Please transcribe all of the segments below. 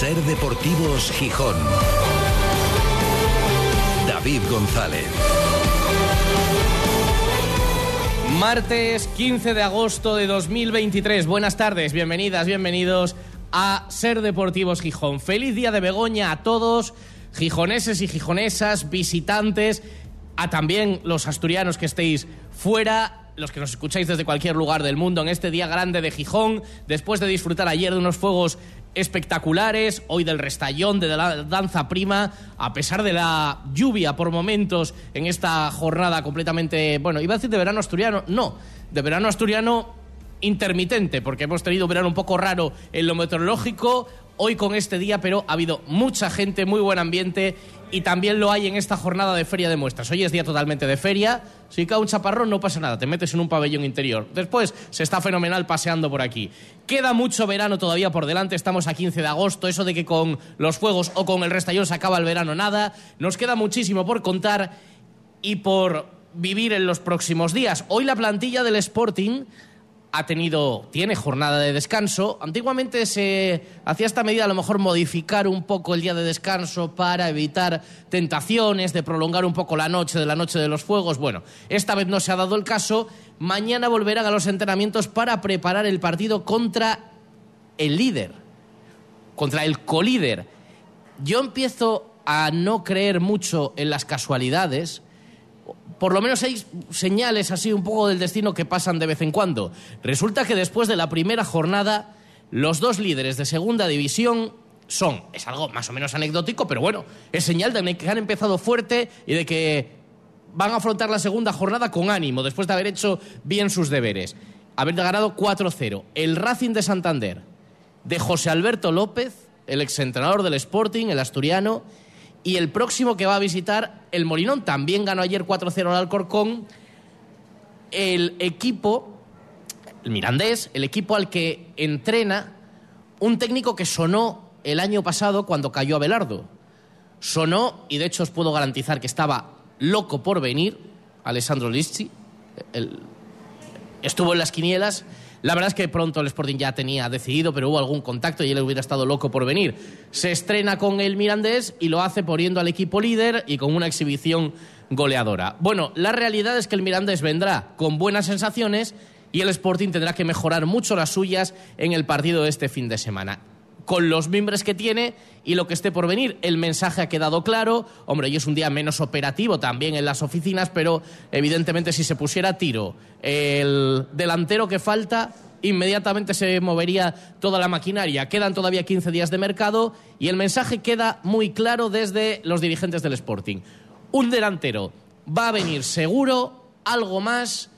Ser Deportivos Gijón. David González. Martes 15 de agosto de 2023. Buenas tardes, bienvenidas, bienvenidos a Ser Deportivos Gijón. Feliz día de Begoña a todos, gijoneses y gijonesas, visitantes, a también los asturianos que estéis fuera los que nos escucháis desde cualquier lugar del mundo en este día grande de Gijón, después de disfrutar ayer de unos fuegos espectaculares, hoy del restallón, de la danza prima, a pesar de la lluvia por momentos en esta jornada completamente, bueno, iba a decir de verano asturiano, no, de verano asturiano intermitente, porque hemos tenido un verano un poco raro en lo meteorológico, hoy con este día, pero ha habido mucha gente, muy buen ambiente y también lo hay en esta jornada de feria de muestras. Hoy es día totalmente de feria, si cae un chaparrón no pasa nada, te metes en un pabellón interior. Después se está fenomenal paseando por aquí. Queda mucho verano todavía por delante, estamos a 15 de agosto, eso de que con los fuegos o con el restallón se acaba el verano, nada. Nos queda muchísimo por contar y por vivir en los próximos días. Hoy la plantilla del Sporting ha tenido, tiene jornada de descanso. Antiguamente se hacía esta medida a lo mejor modificar un poco el día de descanso para evitar tentaciones, de prolongar un poco la noche de la noche de los fuegos. Bueno, esta vez no se ha dado el caso. Mañana volverán a los entrenamientos para preparar el partido contra el líder, contra el colíder. Yo empiezo a no creer mucho en las casualidades por lo menos hay señales así un poco del destino que pasan de vez en cuando. Resulta que después de la primera jornada, los dos líderes de segunda división son, es algo más o menos anecdótico, pero bueno, es señal de que han empezado fuerte y de que van a afrontar la segunda jornada con ánimo, después de haber hecho bien sus deberes. Haber ganado 4-0. El Racing de Santander, de José Alberto López, el exentrenador del Sporting, el asturiano, y el próximo que va a visitar el Molinón. También ganó ayer 4-0 al Alcorcón. El equipo, el Mirandés, el equipo al que entrena un técnico que sonó el año pasado cuando cayó a Belardo. Sonó, y de hecho os puedo garantizar que estaba loco por venir, Alessandro Lisci. estuvo en las quinielas la verdad es que pronto el Sporting ya tenía decidido, pero hubo algún contacto y él hubiera estado loco por venir. Se estrena con el Mirandés y lo hace poniendo al equipo líder y con una exhibición goleadora. Bueno, la realidad es que el Mirandés vendrá con buenas sensaciones y el Sporting tendrá que mejorar mucho las suyas en el partido de este fin de semana con los miembros que tiene y lo que esté por venir. El mensaje ha quedado claro. Hombre, hoy es un día menos operativo también en las oficinas, pero evidentemente si se pusiera tiro el delantero que falta, inmediatamente se movería toda la maquinaria. Quedan todavía 15 días de mercado y el mensaje queda muy claro desde los dirigentes del Sporting. Un delantero va a venir seguro, algo más.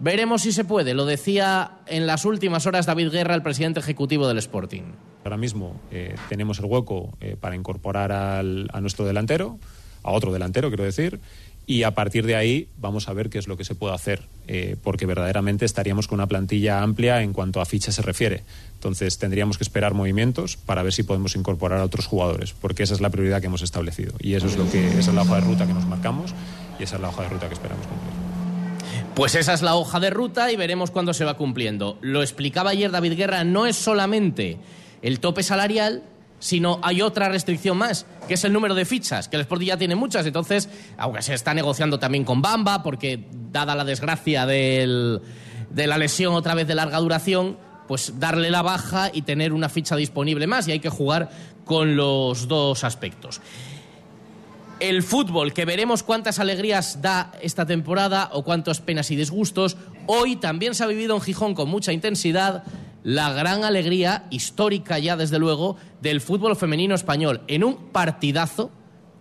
Veremos si se puede, lo decía en las últimas horas David Guerra, el presidente ejecutivo del Sporting. Ahora mismo eh, tenemos el hueco eh, para incorporar al, a nuestro delantero, a otro delantero, quiero decir, y a partir de ahí vamos a ver qué es lo que se puede hacer, eh, porque verdaderamente estaríamos con una plantilla amplia en cuanto a fichas se refiere. Entonces tendríamos que esperar movimientos para ver si podemos incorporar a otros jugadores, porque esa es la prioridad que hemos establecido y eso es lo que esa es la hoja de ruta que nos marcamos y esa es la hoja de ruta que esperamos cumplir. Pues esa es la hoja de ruta y veremos cuándo se va cumpliendo. Lo explicaba ayer David Guerra, no es solamente el tope salarial, sino hay otra restricción más, que es el número de fichas, que el Sporting ya tiene muchas, entonces, aunque se está negociando también con Bamba, porque dada la desgracia de la lesión otra vez de larga duración, pues darle la baja y tener una ficha disponible más, y hay que jugar con los dos aspectos. El fútbol, que veremos cuántas alegrías da esta temporada o cuántas penas y disgustos. Hoy también se ha vivido en Gijón con mucha intensidad la gran alegría histórica ya desde luego del fútbol femenino español en un partidazo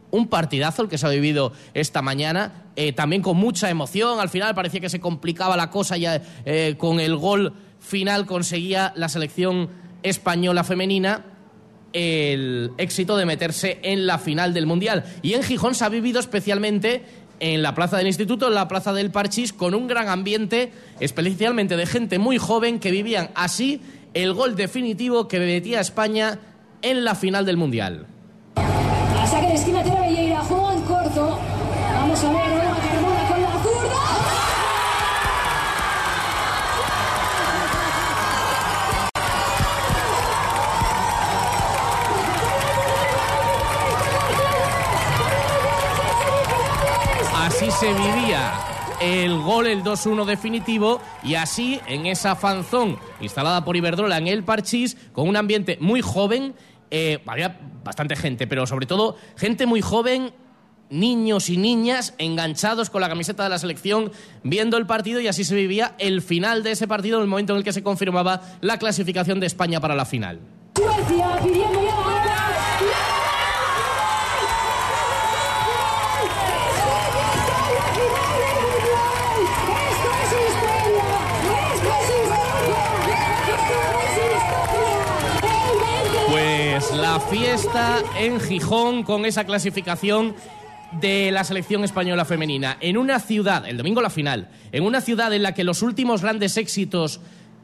un partidazo el que se ha vivido esta mañana, eh, también con mucha emoción. Al final parecía que se complicaba la cosa ya eh, con el gol final conseguía la selección española femenina el éxito de meterse en la final del Mundial. Y en Gijón se ha vivido especialmente en la plaza del instituto, en la plaza del Parchís, con un gran ambiente, especialmente de gente muy joven que vivían así el gol definitivo que metía a España en la final del Mundial. de corto. Vamos a se vivía el gol, el 2-1 definitivo, y así en esa fanzón instalada por Iberdrola en el Parchís, con un ambiente muy joven, eh, había bastante gente, pero sobre todo gente muy joven niños y niñas enganchados con la camiseta de la selección viendo el partido y así se vivía el final de ese partido en el momento en el que se confirmaba la clasificación de España para la final. Suecia pidiendo ya fiesta en Gijón con esa clasificación de la selección española femenina. En una ciudad, el domingo la final, en una ciudad en la que los últimos grandes éxitos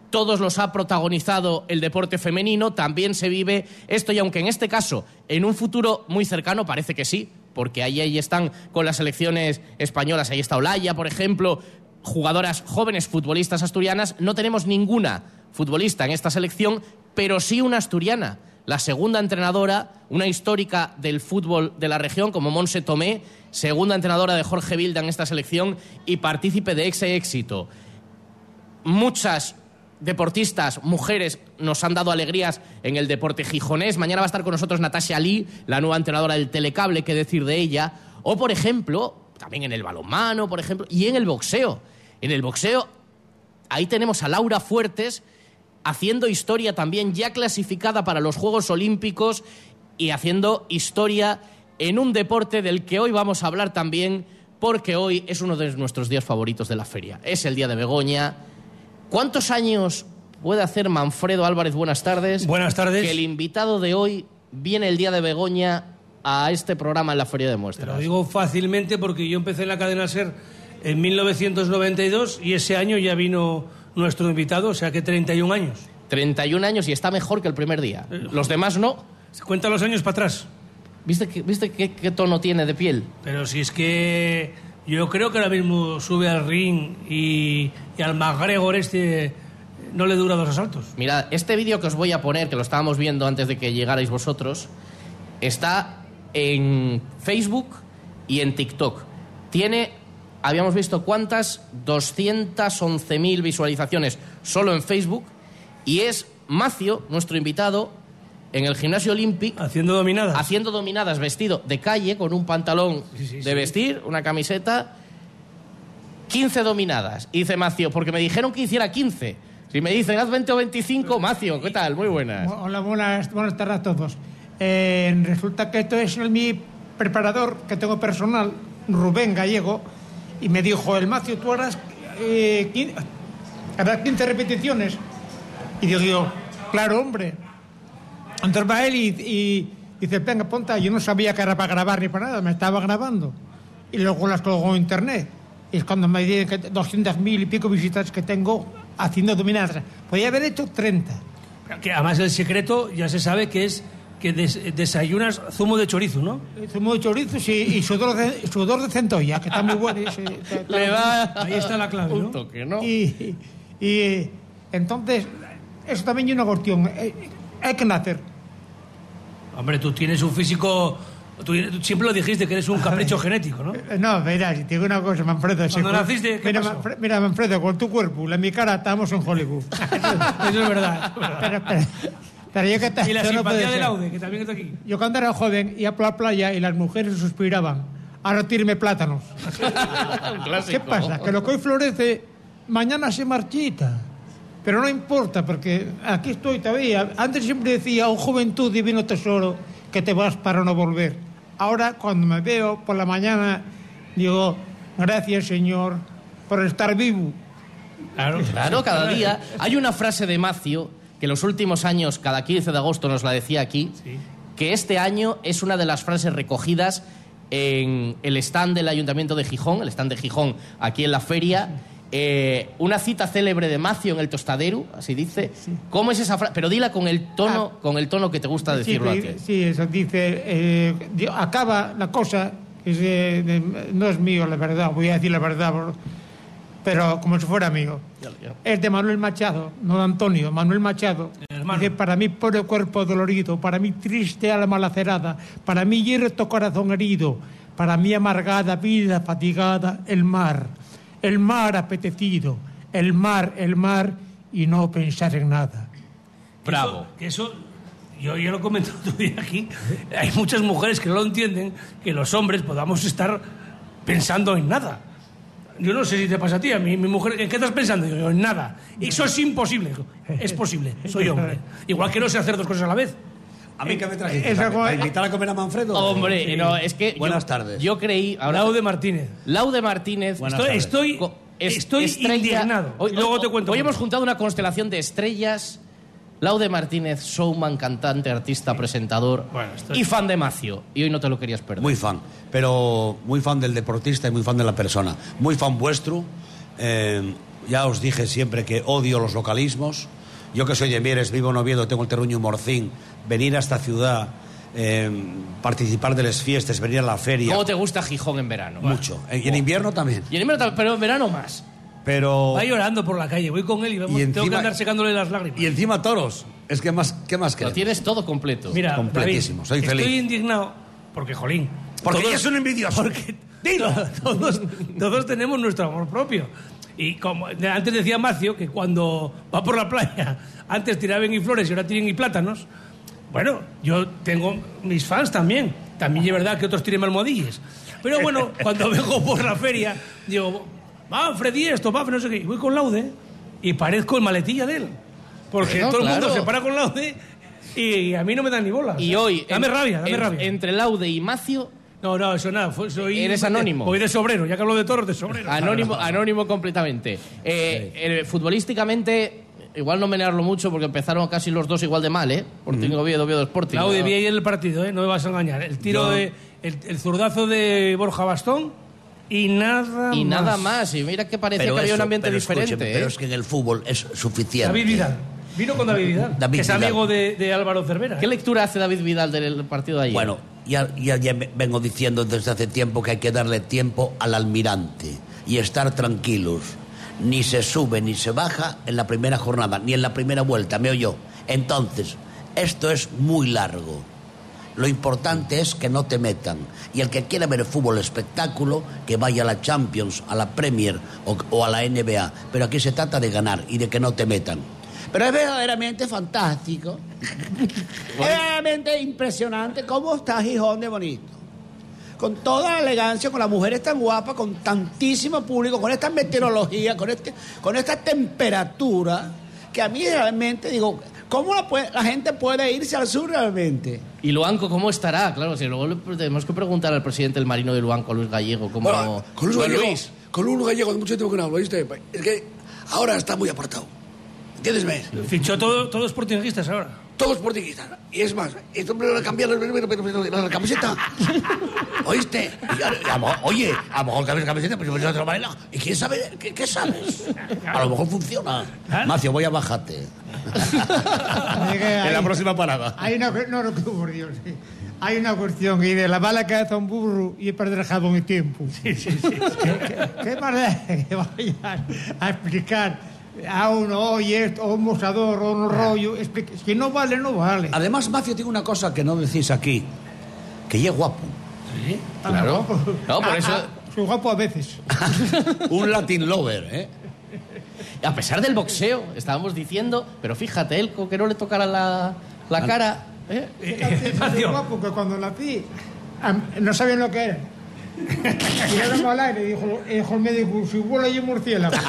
todos los ha protagonizado el deporte femenino, también se vive esto y aunque en este caso en un futuro muy cercano parece que sí, porque ahí, ahí están con las selecciones españolas, ahí está Olaya, por ejemplo, jugadoras jóvenes futbolistas asturianas, no tenemos ninguna futbolista en esta selección, pero sí una asturiana la segunda entrenadora, una histórica del fútbol de la región como Monse Tomé, segunda entrenadora de Jorge Vilda en esta selección y partícipe de ese éxito. Muchas deportistas, mujeres, nos han dado alegrías en el deporte gijonés. Mañana va a estar con nosotros Natasha Lee, la nueva entrenadora del Telecable, qué decir de ella. O, por ejemplo, también en el balonmano, por ejemplo, y en el boxeo. En el boxeo, ahí tenemos a Laura Fuertes, haciendo historia también ya clasificada para los Juegos Olímpicos y haciendo historia en un deporte del que hoy vamos a hablar también porque hoy es uno de nuestros días favoritos de la feria. Es el Día de Begoña. ¿Cuántos años puede hacer Manfredo Álvarez? Buenas tardes. Buenas tardes. Que el invitado de hoy viene el Día de Begoña a este programa en la Feria de Te Muestras. lo digo fácilmente porque yo empecé en la cadena SER en 1992 y ese año ya vino nuestro invitado, o sea que 31 años. 31 años y está mejor que el primer día. Eh, Los demás no. Se cuenta los años para atrás. ¿Viste, que- ¿viste qué, qué tono tiene de piel? Pero si es que yo creo que ahora mismo sube al ring y, y al McGregor este no le dura dos asaltos. Mirad, este vídeo que os voy a poner, que lo estábamos viendo antes de que llegarais vosotros, está en Facebook y en TikTok. Tiene, habíamos visto cuántas, 211.000 visualizaciones solo en Facebook. Y es Macio, nuestro invitado, en el gimnasio olímpico, Haciendo dominadas. haciendo dominadas vestido de calle, con un pantalón Sí, sí, de sí. vestir, una camiseta. 15 dominadas. Y dice Macio, porque me dijeron que hiciera 15. Si me dicen haz 20 o 25, Macio, ¿qué tal? Muy buenas. Hola, buenas, buenas tardes a todos. Eh, resulta que esto es el, mi preparador que tengo personal, Rubén Gallego, y me dijo, el Macio, tú harás, eh, 15, harás 15 repeticiones. Y digo yo, claro, hombre. Entonces va él y, y dice, venga, ponta. Yo no sabía que era para grabar ni para nada, me estaba grabando. Y luego las colgó en internet. Y es cuando me dicen que 200.000 y pico visitas que tengo haciendo dominadas. Podía haber hecho 30. Que además el secreto ya se sabe que es que des- desayunas zumo de chorizo, ¿no? Zumo de chorizos y, y sudor, de, sudor de centolla, que está muy bueno. y se- está- Le da Ahí está la clave, un ¿no? toque, ¿no? Y, y entonces, eso también es una cuestión. eh, Hay que nacer. Hombre, tú tienes un físico... Tú, tú siempre lo dijiste que eres un capricho genético, ¿no? Eh, No, verás, te digo una cosa, Manfredo. ese Cuando cuer- naciste, ¿qué mira, pasó? Manfre- mira, Manfredo, con tu cuerpo, la mi cara, estamos en Hollywood. Eso es verdad. pero, pero, pero yo que te- Y la eso no simpatía del. Aude, que también está aquí. Yo cuando era joven iba por la playa y las mujeres suspiraban. Ahora tírame plátanos. ¿Qué pasa? Que lo que hoy florece, mañana se marchita. Pero no importa, porque aquí estoy todavía. Antes siempre decía, oh juventud, divino tesoro, que te vas para no volver. Ahora, cuando me veo por la mañana, digo, gracias Señor por estar vivo. Claro. Claro, cada día. Hay una frase de Macio que los últimos años, cada 15 de agosto nos la decía aquí, que este año es una de las frases recogidas en el stand del Ayuntamiento de Gijón, el stand de Gijón aquí en la feria. Eh, una cita célebre de Macio en el tostadero, así dice. ¿Cómo es esa frase? Pero dila con el tono, con el tono que te gusta decirlo a sí, ti. sí, eso dice, eh, acaba la cosa, que es, eh, no es mío, la verdad, voy a decir la verdad, por- pero como si fuera mío. Es de Manuel Machado, no de Antonio, Manuel Machado. Dice, para mí pobre cuerpo dolorido, para mí triste alma lacerada, para mí yerto corazón herido, para mi amargada vida fatigada, el mar, el mar apetecido, el mar, el mar, y no pensar en nada. Bravo. Que eso, yo ya lo comenté otro día aquí, hay muchas mujeres que no lo entienden, que los hombres podamos estar pensando en nada. Yo no sé si te pasa a ti, a mí, mi mujer, ¿en qué estás pensando? Yo, en nada. Eso es imposible. Es posible, soy hombre. Igual que no sé hacer dos cosas a la vez. ¿A mí qué me trajiste? Es algo- ¿Para invitar a comer a Manfredo? Hombre, no, es que. Buenas yo- tardes. Yo creí. Ahora, Laude Martínez. Laude Martínez. Buenas Estoy, tardes. estoy, es- estoy estrella- indignado. Hoy, luego te cuento. Hoy hemos juntado una constelación de estrellas. Laude Martínez, showman, cantante, artista, presentador Bueno, estoy- y fan de Macio. Y hoy no te lo querías perder. Muy fan, pero muy fan del deportista y muy fan de la persona. Muy fan vuestro. Eh, ya os dije siempre que odio los localismos. Yo que soy de Mieres, vivo en Oviedo, tengo el terruño en Morcín. Venir a esta ciudad, eh, participar de las fiestas, venir a la feria. ¿Cómo te gusta Gijón en verano? Mucho. Y en invierno también. Y en invierno tam- pero en verano más. Pero... Va llorando por la calle, voy con él y, vamos, Y tengo que encima- andar secándole las lágrimas. Y encima toros. Es que más, ¿qué más Lo queremos? tienes todo completo. Mira, completísimo, David, soy feliz. Estoy indignado porque, jolín. Porque ella es un envidioso. Porque todos, todos tenemos nuestro amor propio. Y como antes decía Macio, que cuando va por la playa, antes tiraban y flores y ahora tienen y plátanos. Bueno, yo tengo mis fans también. También es verdad que otros tienen almohadillas. Pero bueno, cuando vengo por la feria, digo, va, Freddy, esto, va, no sé qué. Y voy con Laude y parezco el maletilla de él. Porque todo el mundo se para con Laude y a mí no me dan ni bola. Y hoy. Dame en- rabia, dame en- rabia. Entre Laude y Macio, No, no, eso nada. soy, Eres anónimo. Voy de sobrero, ya que hablo de toros, de sobrero. Anónimo, anónimo completamente. Eh, eh, futbolísticamente, igual no menearlo mucho porque empezaron casi los dos igual de mal, ¿eh? Sporting Oviedo, Oviedo Sporting. ¿no? vi en el partido, ¿eh? no me vas a engañar. El tiro de. El, el zurdazo de Borja Bastón y nada Y más. nada más. Y mira que parecía Pero que había un ambiente pero diferente. ¿eh? Pero es que en el fútbol es suficiente. David Vidal. Vino con David Vidal. David que es Vidal. amigo de, de Álvaro Cervera. ¿Qué ¿eh? lectura hace David Vidal del partido de ayer? Bueno, ya, ya, ya vengo diciendo desde hace tiempo que hay que darle tiempo al almirante y estar tranquilos. Ni se sube ni se baja en la primera jornada, ni en la primera vuelta, me oyó. Entonces, esto es muy largo. Lo importante es que no te metan. Y el que quiera ver el fútbol espectáculo, que vaya a la Champions, a la Premier o, o a la NBA. Pero aquí se trata de ganar y de que no te metan. Pero es verdaderamente fantástico. es verdaderamente impresionante cómo está Gijón de bonito. Con toda la elegancia, con las mujeres tan guapas, con tantísimo público, con esta meteorología, con, este, con esta temperatura, que a mí realmente digo, ¿cómo la, puede- la gente puede irse al sur realmente? ¿Y Luanco cómo estará? Claro, si luego le tenemos que preguntar al presidente del Marino de Luanco, Luis Gallego, cómo... Bueno, con Luis Gallego, Luis, con Luis Gallego, de mucho tiempo que no hablo, ¿viste? Es que ahora está muy apartado. ¿Entiendes? Fichó todo, todos portuguistas ahora. Todos portuguistas. Y es más, esto me lo a cambiar la, la- la camiseta. ¿Oíste? A- a oye, a lo mejor cambias camiseta, pero de otra manera. ¿Y quién sabe? ¿Qué, qué sabes? A lo mejor funciona. Macio, voy a bajarte. En la próxima parada. Hay una, no, no, por Dios. sí. Hay una cuestión y de la bala que hace un burro y perder jabón y tiempo. Sí, sí, sí. ¿Qué, qué más da que vayan a explicar a uno, oye, esto, o un mosador, o un rollo? explica- Si no vale, no vale. Además, Macio tiene una cosa que no decís aquí. Que ella es guapo. claro. No, por Ah, eso... ah, soy guapo a veces. Un Latin lover, ¿eh? A pesar del boxeo, estábamos diciendo, pero fíjate, él con que no le tocara la, la cara... ¿eh? Fíjate, soy guapo que cuando nací no sabían lo que era. Tiraron al aire dijo, dijo el médico, si vuela yo murciélago.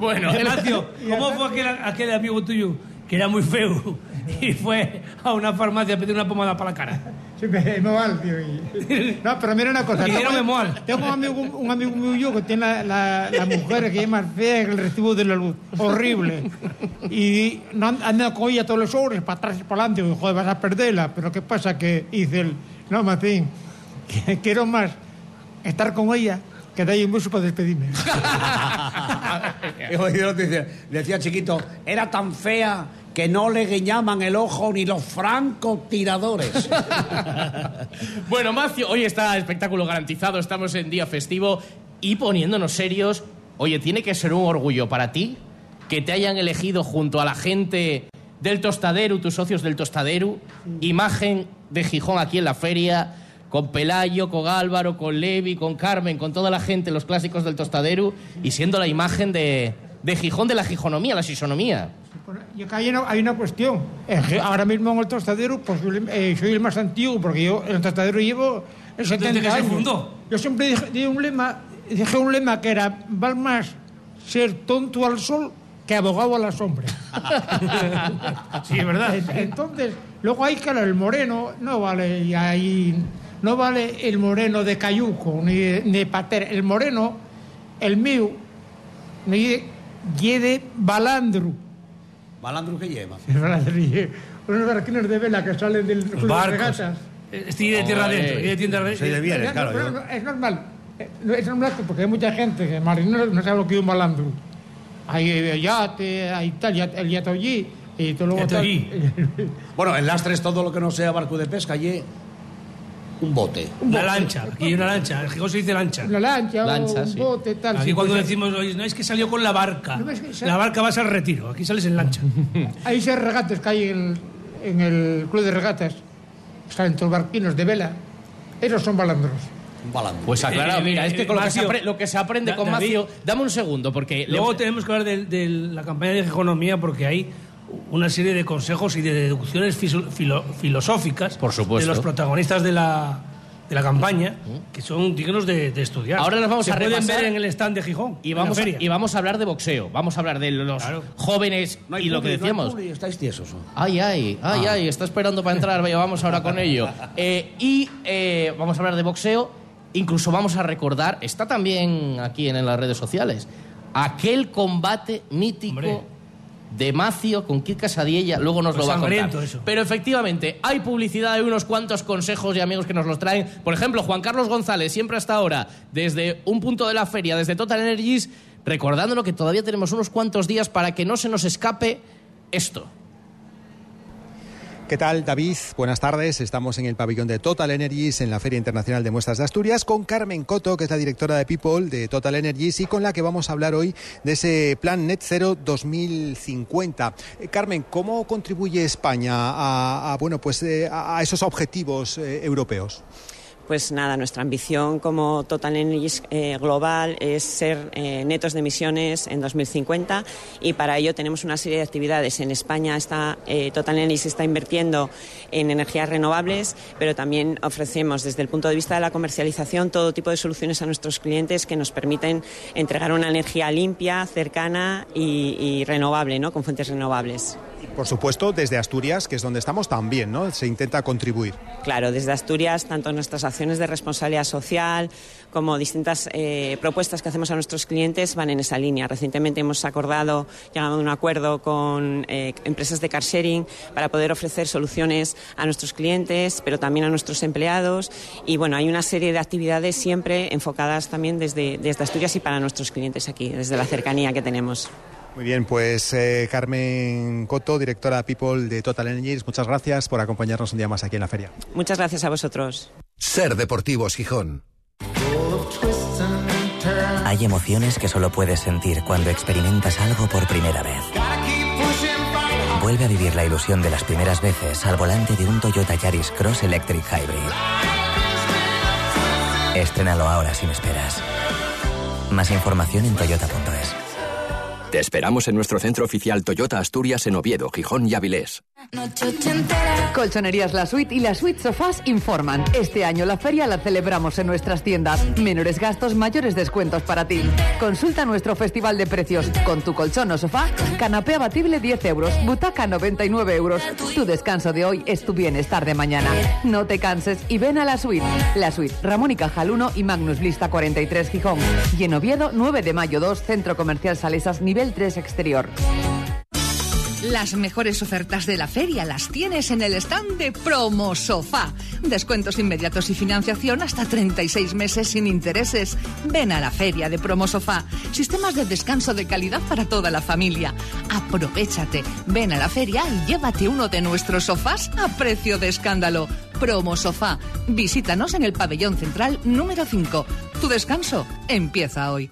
Bueno, Macio, ¿cómo fue aquel, aquel amigo tuyo que era muy feo y fue a una farmacia a pedir una pomada para la cara? Sí, me, me vale, tío. No, pero mira una cosa. Tengo, me mola. tengo un amigo, un amigo mío que tiene la, la, la mujer que es más fea que el recibo de la luz. Horrible. Y no and- anda con ella todos los horas, para atrás y para adelante. Joder, vas a perderla. Pero ¿qué pasa? Que dice él, no, que quiero más estar con ella que darle un beso para despedirme. He oído decir- Decía chiquito, era tan fea que no le guiñaban el ojo ni los francotiradores. Bueno, Macio, hoy está espectáculo garantizado, estamos en día festivo y poniéndonos serios. Oye, tiene que ser un orgullo para ti que te hayan elegido junto a la gente del Tostadero, tus socios del Tostadero, imagen de Gijón aquí en la feria. Con Pelayo, con Álvaro, con Levi, con Carmen, con toda la gente, los clásicos del tostadero y siendo la imagen de, de Gijón, de la gijonomía, la sisonomía. Bueno, y acá hay una, hay una cuestión. Es que ahora mismo en el tostadero, pues yo eh, soy el más antiguo, porque yo en el tostadero llevo el 70 Desde que se años. fundó. Yo siempre dije, di un lema, dije un lema que era, vale más ser tonto al sol que abogado a la sombra. Sí, es verdad. En- Entonces, luego hay que el moreno, no vale, y ahí, no vale el moreno de Cayuco, ni de, ni de Pater. El moreno, el mío, ni y de Balandru. Malandro que lleva. Balandru, unos barquines de vela que salen del club de regatas. Estoy de tierra adentro. estoy de tierra Soy de bienes, No, claro. no, es normal. Eh, no, Es normal porque hay mucha gente que marineros no sabe lo que es un balandru. Hay eh, yate, hay tal, yate- el yate allí y todo allí. Bueno, en lastres todo lo que no sea barco de pesca, y un bote. Una lancha. Aquí hay una lancha. En Gijón se dice lancha. Una lancha, Lancha, un sí. bote, tal. Aquí sí, cuando pues, decimos, "Oye, no es que salió con la barca. No, es que se- La barca vas al retiro. Aquí sales en lancha. Hay seis regatas que hay en, en el club de regatas. Salen todos barquinos de vela. Esos son balandros. Un balandro. Pues aclarado, Eh, mira, eh, es que con lo que, se Macio, apre- lo que se aprende Da- con David. Macio... Dame un segundo, porque... le- Luego tenemos que hablar de, de la campaña de economía porque hay una serie de consejos y de deducciones filo- filosóficas Por supuesto. de los protagonistas de la, de la campaña que son dignos de, de estudiar. Ahora los vamos Se a pueden repasar. ver en el stand de Gijón. Y en la vamos, a, feria. y vamos a hablar de boxeo, vamos a hablar de los Claro. jóvenes No hay y lo que no decíamos. publi, estáis tiesos. Ay, ay, ay, ay, está esperando para entrar, vaya, vamos ahora con ello. Eh, y eh, vamos a hablar de boxeo, incluso vamos a recordar, está también aquí en, en las redes sociales, aquel combate mítico Hombre. De Macio con Kit Casadiella, luego nos Pues lo va a contar. eso. Pero efectivamente, hay publicidad, hay unos cuantos consejos y amigos que nos los traen. Por ejemplo, Juan Carlos González, siempre hasta ahora, desde un punto de la feria, desde Total Energies, recordándonos que todavía tenemos unos cuantos días para que no se nos escape esto. ¿Qué tal, David? Buenas tardes. Estamos en el pabellón de Total Energies en la Feria Internacional de Muestras de Asturias con Carmen Coto, que es la directora de People de Total Energies y con la que vamos a hablar hoy de ese plan Net Zero 2050. Eh, Carmen, ¿cómo contribuye España a, bueno, pues, eh, a a esos objetivos eh, europeos? Pues nada, nuestra ambición como Total Energies eh, global es ser eh, netos de emisiones en 2050 y para ello tenemos una serie de actividades. En España está, eh, Total Energies está invirtiendo en energías renovables, pero también ofrecemos desde el punto de vista de la comercialización todo tipo de soluciones a nuestros clientes que nos permiten entregar una energía limpia, cercana y, y renovable, ¿no? con fuentes renovables. Por supuesto, desde Asturias, que es donde estamos también, ¿no? Se intenta contribuir. Claro, desde Asturias, tanto nuestras acciones de responsabilidad social como distintas eh, propuestas que hacemos a nuestros clientes van en esa línea. Recientemente hemos acordado, llegado a un acuerdo con eh, empresas de car sharing para poder ofrecer soluciones a nuestros clientes, pero también a nuestros empleados. Y bueno, hay una serie de actividades siempre enfocadas también desde, desde Asturias y para nuestros clientes aquí, desde la cercanía que tenemos. Muy bien, pues eh, Carmen Coto, directora People de Total Energies, muchas gracias por acompañarnos un día más aquí en la feria. Muchas gracias a vosotros. Ser Deportivos Gijón. Hay emociones que solo puedes sentir cuando experimentas algo por primera vez. Vuelve a vivir la ilusión de las primeras veces al volante de un Toyota Yaris Cross Electric Hybrid. Estrénalo ahora sin esperas. Más información en toyota.es. Te esperamos en nuestro centro oficial Toyota Asturias en Oviedo, Gijón y Avilés. Colchonerías La Suite y La Suite Sofás informan. Este año la feria la celebramos en nuestras tiendas. Menores gastos, mayores descuentos para ti. Consulta nuestro festival de precios. Con tu colchón o sofá, canapé abatible 10 euros, butaca 99 euros. Tu descanso de hoy es tu bienestar de mañana. No te canses y ven a La Suite. La Suite, Ramón y Cajal 1 y Magnus Lista 43 Gijón. Y en Oviedo, 9 de mayo 2, Centro Comercial Salesas, nivel 3 exterior. Las mejores ofertas de la feria las tienes en el stand de Promo Sofá. Descuentos inmediatos y financiación hasta 36 meses sin intereses. Ven a la feria de Promo Sofá. Sistemas de descanso de calidad para toda la familia. Aprovechate. Ven a la feria y llévate uno de nuestros sofás a precio de escándalo. Promo Sofá. Visítanos en el pabellón central número 5. Tu descanso empieza hoy.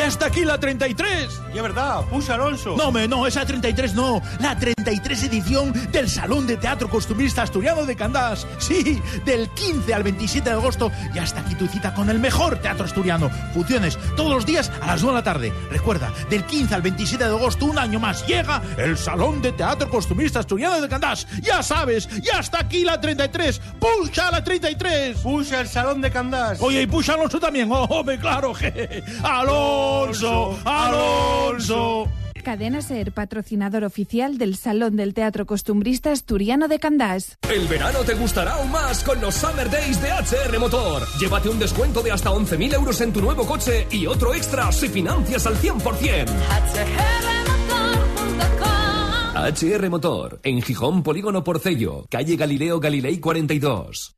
Ya está aquí la 33. Y es verdad, puxa Alonso. No, me, no, esa 33 no. La 33 edición del Salón de Teatro Costumbrista Asturiano de Candás. Sí, del 15 al 27 de agosto. Ya está aquí tu cita con el mejor teatro asturiano. Funciones todos los días a las 2 de la tarde. Recuerda, del 15 al 27 de agosto, un año más, llega el Salón de Teatro Costumbrista Asturiano de Candás. Ya sabes, ya está aquí la 33. ¡Puxa la 33! Puxa el Salón de Candás. Oye, y puxa Alonso también. ¡Oh, hombre, claro! je. ¡Alonso! ¡Alonso! Cadena Ser, patrocinador oficial del Salón del Teatro Costumbrista Asturiano de Candás. El verano te gustará aún más con los Summer Days de HR Motor. Llévate un descuento de hasta 11.000 euros en tu nuevo coche y otro extra si financias al 100%. HR Motor, en Gijón, Polígono Porcello, calle Galileo Galilei 42.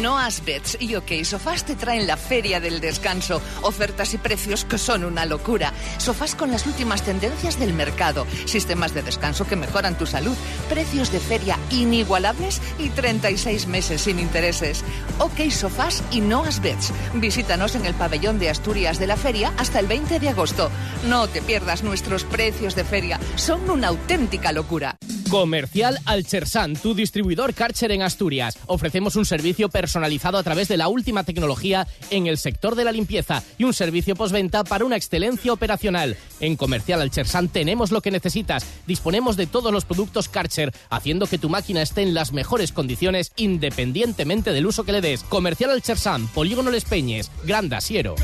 Noas Beds y OK Sofás te traen la Feria del Descanso. Ofertas y precios que son una locura. Sofás con las últimas tendencias del mercado. Sistemas de descanso que mejoran tu salud. Precios de feria inigualables y 36 meses sin intereses. OK Sofás y Noas Beds. Visítanos en el pabellón de Asturias de la Feria hasta el 20 de agosto. No te pierdas nuestros precios de feria. Son una auténtica locura. Comercial Alchersan, tu distribuidor Karcher en Asturias. Ofrecemos un servicio personalizado a través de la última tecnología en el sector de la limpieza y un servicio postventa para una excelencia operacional. En Comercial Alchersan tenemos lo que necesitas. Disponemos de todos los productos Karcher, haciendo que tu máquina esté en las mejores condiciones independientemente del uso que le des. Comercial Alchersan, Polígono Les Peñes, Gran Asiero.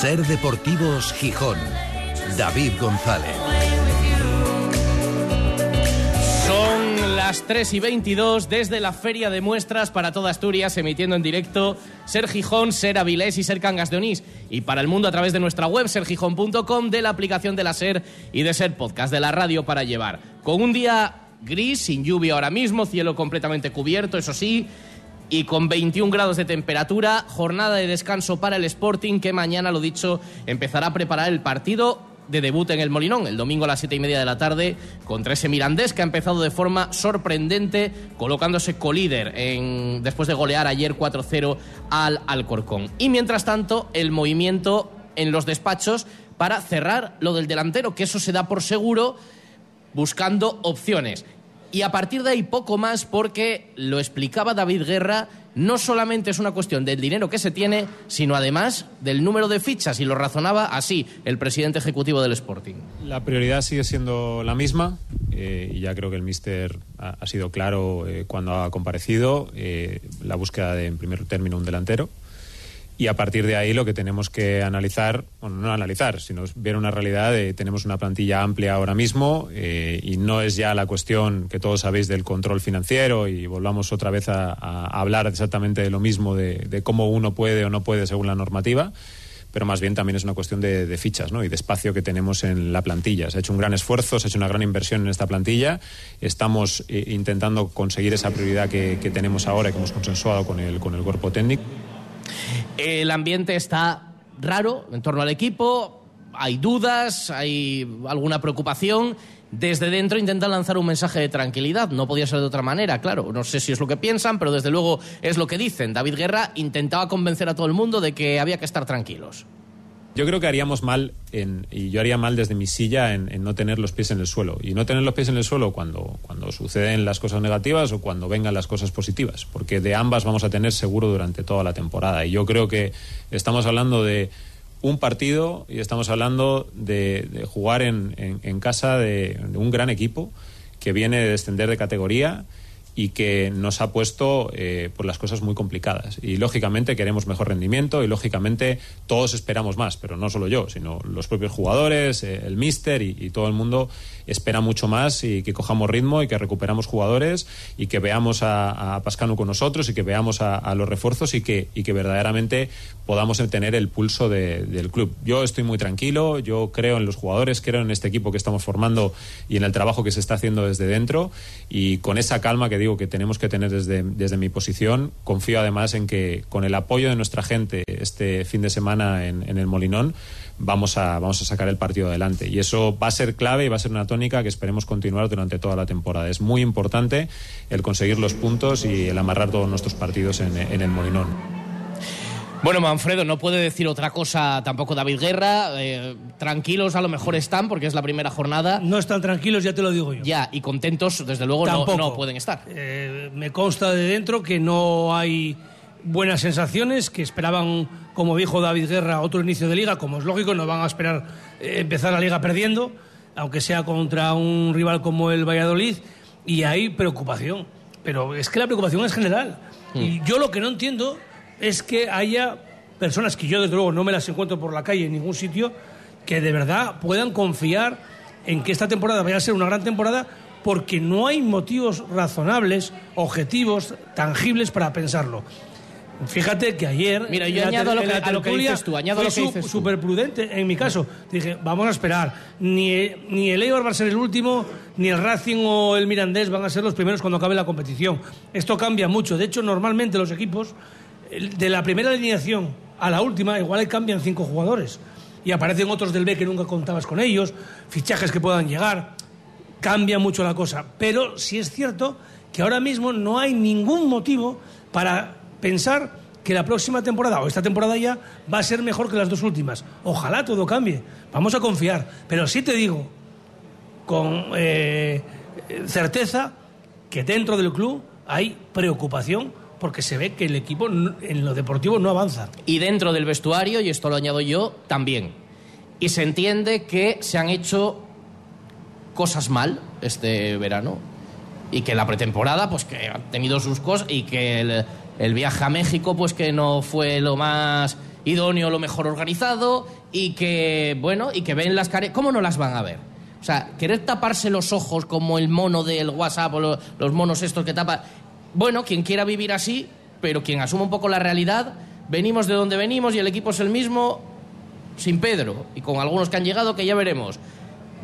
Ser Deportivos Gijón. David González. Son las 3 y 22 desde la Feria de Muestras para toda Asturias, emitiendo en directo Ser Gijón, Ser Avilés y Ser Cangas de Onís. Y para el mundo a través de nuestra web, sergijón.com, de la aplicación de la Ser y de Ser Podcast, de la radio para llevar. Con un día gris, sin lluvia ahora mismo, cielo completamente cubierto, eso sí, y con 21 grados de temperatura, jornada de descanso para el Sporting que mañana, lo dicho, empezará a preparar el partido de debut en el Molinón, el domingo a las siete y media de la tarde, contra ese Mirandés que ha empezado de forma sorprendente, colocándose colíder en, después de golear ayer 4-0 al Alcorcón. Y mientras tanto, el movimiento en los despachos para cerrar lo del delantero, que eso se da por seguro buscando opciones. Y a partir de ahí poco más porque lo explicaba David Guerra, no solamente es una cuestión del dinero que se tiene, sino además del número de fichas y lo razonaba así el presidente ejecutivo del Sporting. La prioridad sigue siendo la misma eh, y ya creo que el míster ha, sido claro eh, cuando ha comparecido eh, la búsqueda de en primer término un delantero y a partir de ahí lo que tenemos que analizar, bueno, no analizar, sino ver una realidad de tenemos una plantilla amplia ahora mismo eh, y no es ya la cuestión que todos sabéis del control financiero y volvamos otra vez a, hablar exactamente de lo mismo, de, cómo uno puede o no puede según la normativa. Pero más bien también es una cuestión de, fichas y de espacio que tenemos en la plantilla. Se ha hecho un gran esfuerzo, se ha hecho una gran inversión en esta plantilla. Estamos eh, intentando conseguir esa prioridad que, que tenemos ahora y que hemos consensuado con el, con el cuerpo técnico. El ambiente está raro en torno al equipo, hay dudas, hay alguna preocupación. Desde dentro intentan lanzar un mensaje de tranquilidad. No podía ser de otra manera, claro. No sé si es lo que piensan, pero desde luego es lo que dicen. David Guerra intentaba convencer a todo el mundo de que había que estar tranquilos. Yo creo que haríamos mal, en, y yo haría mal desde mi silla, en, en, no tener los pies en el suelo. Y no tener los pies en el suelo cuando, cuando suceden las cosas negativas o cuando vengan las cosas positivas. Porque de ambas vamos a tener seguro durante toda la temporada. Y yo creo que estamos hablando de un partido y estamos hablando de, de jugar en, en, en casa de, de, un gran equipo que viene de descender de categoría y que nos ha puesto eh, por las cosas muy complicadas. Y lógicamente queremos mejor rendimiento y lógicamente todos esperamos más, pero no solo yo, sino los propios jugadores, eh, el míster y, y, todo el mundo espera mucho más y que cojamos ritmo y que recuperamos jugadores y que veamos a, a Pascanu con nosotros y que veamos a, a los refuerzos y que, y que verdaderamente podamos tener el pulso de- del club. Yo estoy muy tranquilo, yo creo en los jugadores, creo en este equipo que estamos formando y en el trabajo que se está haciendo desde dentro y con esa calma que digo que tenemos que tener desde, desde mi posición, confío además en que con el apoyo de nuestra gente este fin de semana en, en el Molinón vamos a, vamos a sacar el partido adelante. Y eso va a ser clave y va a ser una tónica que esperemos continuar durante toda la temporada. Es muy importante el conseguir los puntos y el amarrar todos nuestros partidos en, en el Molinón. Bueno, Manfredo, no puede decir otra cosa tampoco David Guerra. eh, tranquilos a lo mejor están porque es la primera jornada. No están tranquilos, ya te lo digo yo. Ya, y contentos desde luego no, no pueden estar. Eh, me consta de dentro que no hay buenas sensaciones, que esperaban, como dijo David Guerra, otro inicio de liga, como es lógico, no van a esperar eh, empezar la liga perdiendo, aunque sea contra un rival como el Valladolid, y hay preocupación. Pero es que la preocupación es general. Y yo lo que no entiendo es que haya personas que yo desde luego no me las encuentro por la calle en ningún sitio, que de verdad puedan confiar en que esta temporada vaya a ser una gran temporada porque no hay motivos razonables, objetivos, tangibles para pensarlo. Fíjate que ayer. Mira, yo añado lo que- a lo que dices tú, añado lo que dices súper prudente en mi caso. Dije, vamos a esperar. Ni, ni el Eibar va a ser el último, ni el Racing o el Mirandés van a ser los primeros cuando acabe la competición. Esto cambia mucho. De hecho, normalmente los equipos, de la primera alineación a la última, igual cambian cinco jugadores. Y aparecen otros del B que nunca contabas con ellos, fichajes que puedan llegar. Cambia mucho la cosa. Pero sí es cierto que ahora mismo no hay ningún motivo para pensar que la próxima temporada o esta temporada ya va a ser mejor que las dos últimas. Ojalá todo cambie. Vamos a confiar. Pero sí te digo, con eh, certeza, que dentro del club hay preocupación porque se ve que el equipo en lo deportivo no avanza. Y dentro del vestuario, y esto lo añado yo, también. Y se entiende que se han hecho cosas mal este verano y que la pretemporada pues que ha tenido sus cosas y que el, el viaje a México pues que no fue lo más idóneo, lo mejor organizado y que bueno, y que ven las carencias, ¿cómo no las van a ver? O sea, querer taparse los ojos como el mono del WhatsApp o lo- los monos estos que tapa, bueno, quien quiera vivir así, pero quien asuma un poco la realidad, venimos de donde venimos y el equipo es el mismo sin Pedro y con algunos que han llegado que ya veremos.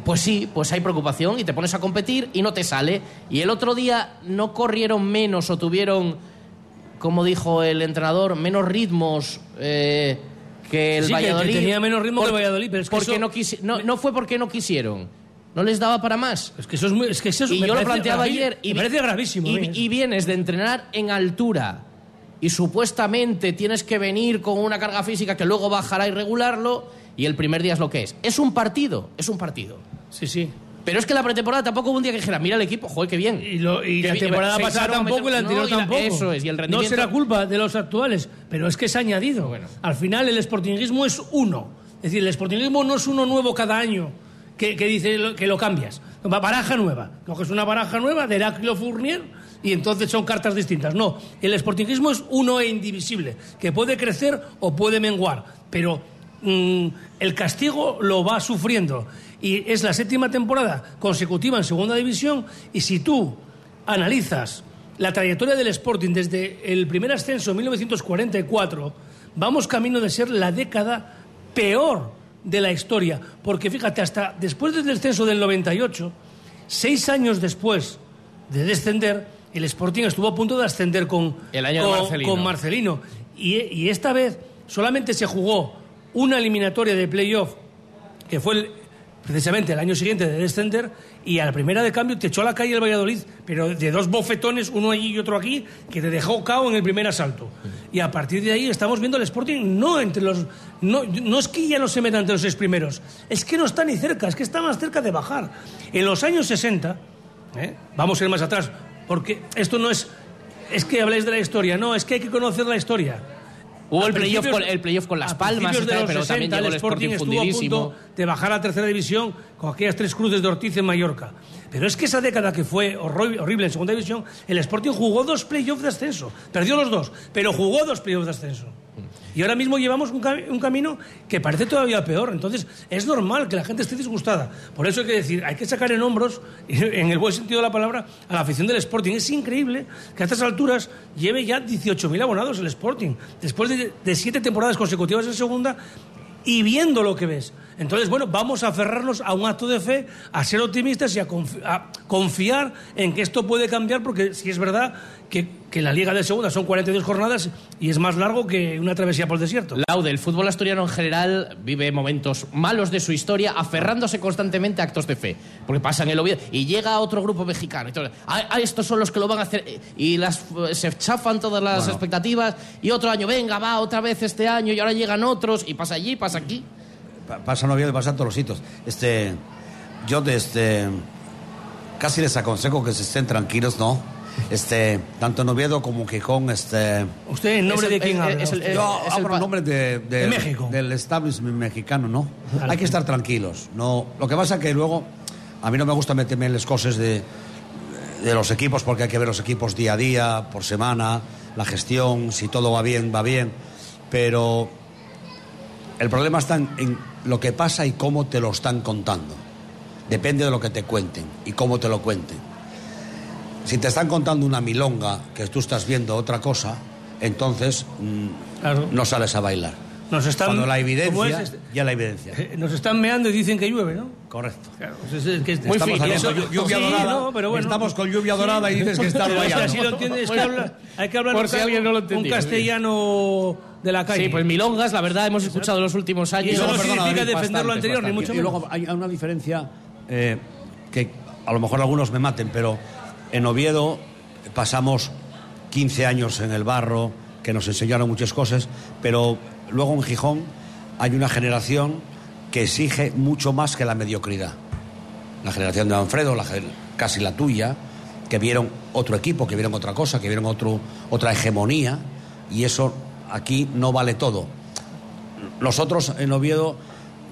Pues sí, pues hay preocupación y te pones a competir y no te sale. Y el otro día no corrieron menos o tuvieron, como dijo el entrenador, menos ritmos eh, que el Sí, que- que Valladolid. tenía menos ritmo que el Valladolid, pero es que porque eso- no, quisi- no, no fue porque no quisieron. No les daba para más. Es que eso es muy. Es que eso es- y yo lo planteaba gravi- ayer. Y me parece gravísimo. Y, y vienes de entrenar en altura y supuestamente tienes que venir con una carga física que luego bajará y regularlo y el primer día es lo que es. Es un partido, es un partido. Sí, sí. Pero es que la pretemporada tampoco hubo un día que dijera, mira el equipo, joder, qué bien. Y, lo- y Qué la temporada pasada tampoco y la meter- anterior no, y la- tampoco. Eso es, y el rendimiento... No será culpa de los actuales, pero es que se ha añadido. Al final el sportingismo es uno. Es decir, el sportingismo no es uno nuevo cada año que, que dice lo- que lo cambias. Baraja nueva. Coges una baraja nueva de Heraclio Fournier y entonces son cartas distintas. No, el sportingismo es uno e indivisible, que puede crecer o puede menguar, pero mm, el castigo lo va sufriendo. Y es la séptima temporada consecutiva en segunda división y si tú analizas la trayectoria del Sporting desde el primer ascenso en 1944, vamos camino de ser la década peor de la historia. Porque fíjate, hasta después del descenso del 98, seis años después de descender, el Sporting estuvo a punto de ascender con, El año de con- Marcelino. con Marcelino. Y, y esta vez solamente se jugó una eliminatoria de playoff, que fue el- precisamente el año siguiente de descender, y a la primera de cambio te echó a la calle el Valladolid, pero de dos bofetones, uno allí y otro aquí, que te dejó cao en el primer asalto. Y a partir de ahí estamos viendo el Sporting no entre los... No, no es que ya no se meta entre los seis primeros, es que no está ni cerca, es que está más cerca de bajar. En los años 60, ¿eh? vamos a ir más atrás, porque esto no es... Es que habláis de la historia, no, es que hay que conocer la historia. Hubo el playoff con, el playoff con Las Palmas, de los pero también 60, llegó el Sporting Sporting estuvo a punto de bajar a tercera división con aquellas tres cruces de Ortiz en Mallorca. Pero es que esa década que fue horrible en segunda división, el Sporting jugó dos playoffs de ascenso. Perdió los dos, pero jugó dos playoffs de ascenso. Y ahora mismo llevamos un, un camino que parece todavía peor. Entonces, es normal que la gente esté disgustada. Por eso hay que decir, hay que sacar en hombros, en el buen sentido de la palabra, a la afición del Sporting. Es increíble que a estas alturas lleve ya 18.000 abonados el Sporting. Después de, siete temporadas consecutivas en segunda y viendo lo que ves. Entonces, bueno, vamos a aferrarnos a un acto de fe, a ser optimistas y a, a confiar en que esto puede cambiar, porque si es verdad que, que la Liga de Segunda son 42 jornadas y es más largo que una travesía por el desierto. Laude, el fútbol asturiano en general vive momentos malos de su historia aferrándose constantemente a actos de fe. Porque pasa en el Oviedo y llega otro grupo mexicano. Todo, "Ah, ah, estos son los que lo van a hacer. Y las, se chafan todas las Bueno. expectativas. Y otro año, venga, va otra vez este año. Y ahora llegan otros. Y pasa allí, pasa aquí. Pa- Pasa en Oviedo y pasa en todos los sitios. Este, yo desde casi les aconsejo que se estén tranquilos, ¿no? Este, tanto en Oviedo como en Gijón, este... ¿Usted en nombre Es el- de quién es- habla? es el-? Yo hablo en nombre de, de- De México. del establishment mexicano, ¿no? Hay que estar tranquilos. No, lo que pasa que luego a mí no me gusta meterme en las cosas de, de los equipos porque hay que ver los equipos día a día, por semana, la gestión, si todo va bien, va bien. Pero el problema está en, en lo que pasa y cómo te lo están contando. Depende de lo que te cuenten y cómo te lo cuenten. Si te están contando una milonga que tú estás viendo otra cosa, entonces mm, no sales a bailar. Nos están- Cuando la ¿cómo evidencia, es? Este- ya la evidencia. Eh, Nos están meando y dicen que llueve, ¿no? Correcto. Claro, pues es- es que Estamos muy haciendo fin- llu- lluvia Sí, dorada. no, pero bueno. Estamos con lluvia dorada y dices que está rayando. así lo entiendes, es que habla- hay que hablar Por un si ca- alguien no lo un entendía. castellano de la calle. Sí, pues milongas, la verdad, hemos escuchado en los últimos años. Y eso no Perdona, significa David, defender lo bastante, anterior, ni mucho Y menos. luego hay una diferencia eh, que a lo mejor algunos me maten, pero en Oviedo pasamos 15 años en el barro, que nos enseñaron muchas cosas, pero luego en Gijón hay una generación que exige mucho más que la mediocridad. La generación de Manfredo, la, casi la tuya, que vieron otro equipo, que vieron otra cosa, que vieron otra hegemonía, y eso aquí no vale todo. Nosotros en Oviedo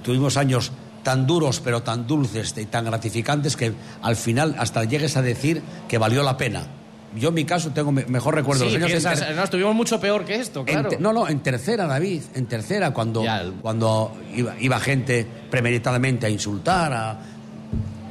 tuvimos años tan duros pero tan dulces y tan gratificantes que al final hasta llegues a decir que valió la pena. Yo en mi caso tengo me- mejor recuerdo Sí, los años que en no, estuvimos mucho peor que esto, claro. no, no, en tercera, David, en tercera, cuando, cuando iba, iba gente premeditadamente a insultar, a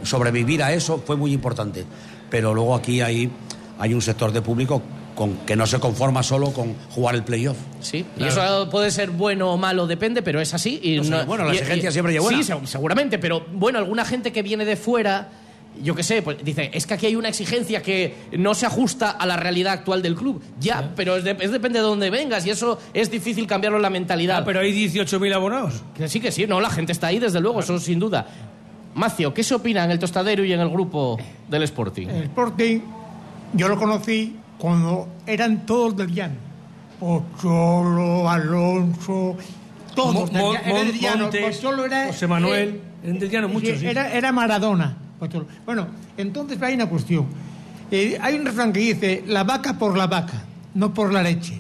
sobrevivir a eso, fue muy importante. Pero luego aquí hay, hay un sector de público con, que no se conforma solo con jugar el playoff. Sí, y eso puede ser bueno o malo, depende, pero es así. Y No sé, bueno, la y- exigencia y- siempre buena. Sí, se- seguramente, pero bueno, alguna gente que viene de fuera, yo qué sé, pues dice, es que aquí hay una exigencia que no se ajusta a la realidad actual del club. Ya, pero es, de- es depende de dónde vengas y eso es difícil cambiarlo en la mentalidad. Ah, pero hay 18.000 abonados. Que sí, que sí, no, la gente está ahí, desde luego, eso sin duda. Macio, ¿qué se opina en el tostadero y en el grupo del Sporting? El Sporting, yo lo conocí cuando eran todos del llano. Pocholo, Alonso, todos Mo- del Mo-. Era del Mon- llano. Montes, Pocholo era, José Manuel, eh, eran del llano muchos, sí. Era, era Maradona. Pocholo. Bueno, entonces hay una cuestión. Eh, hay un refrán que dice, la vaca por la vaca, no por la leche.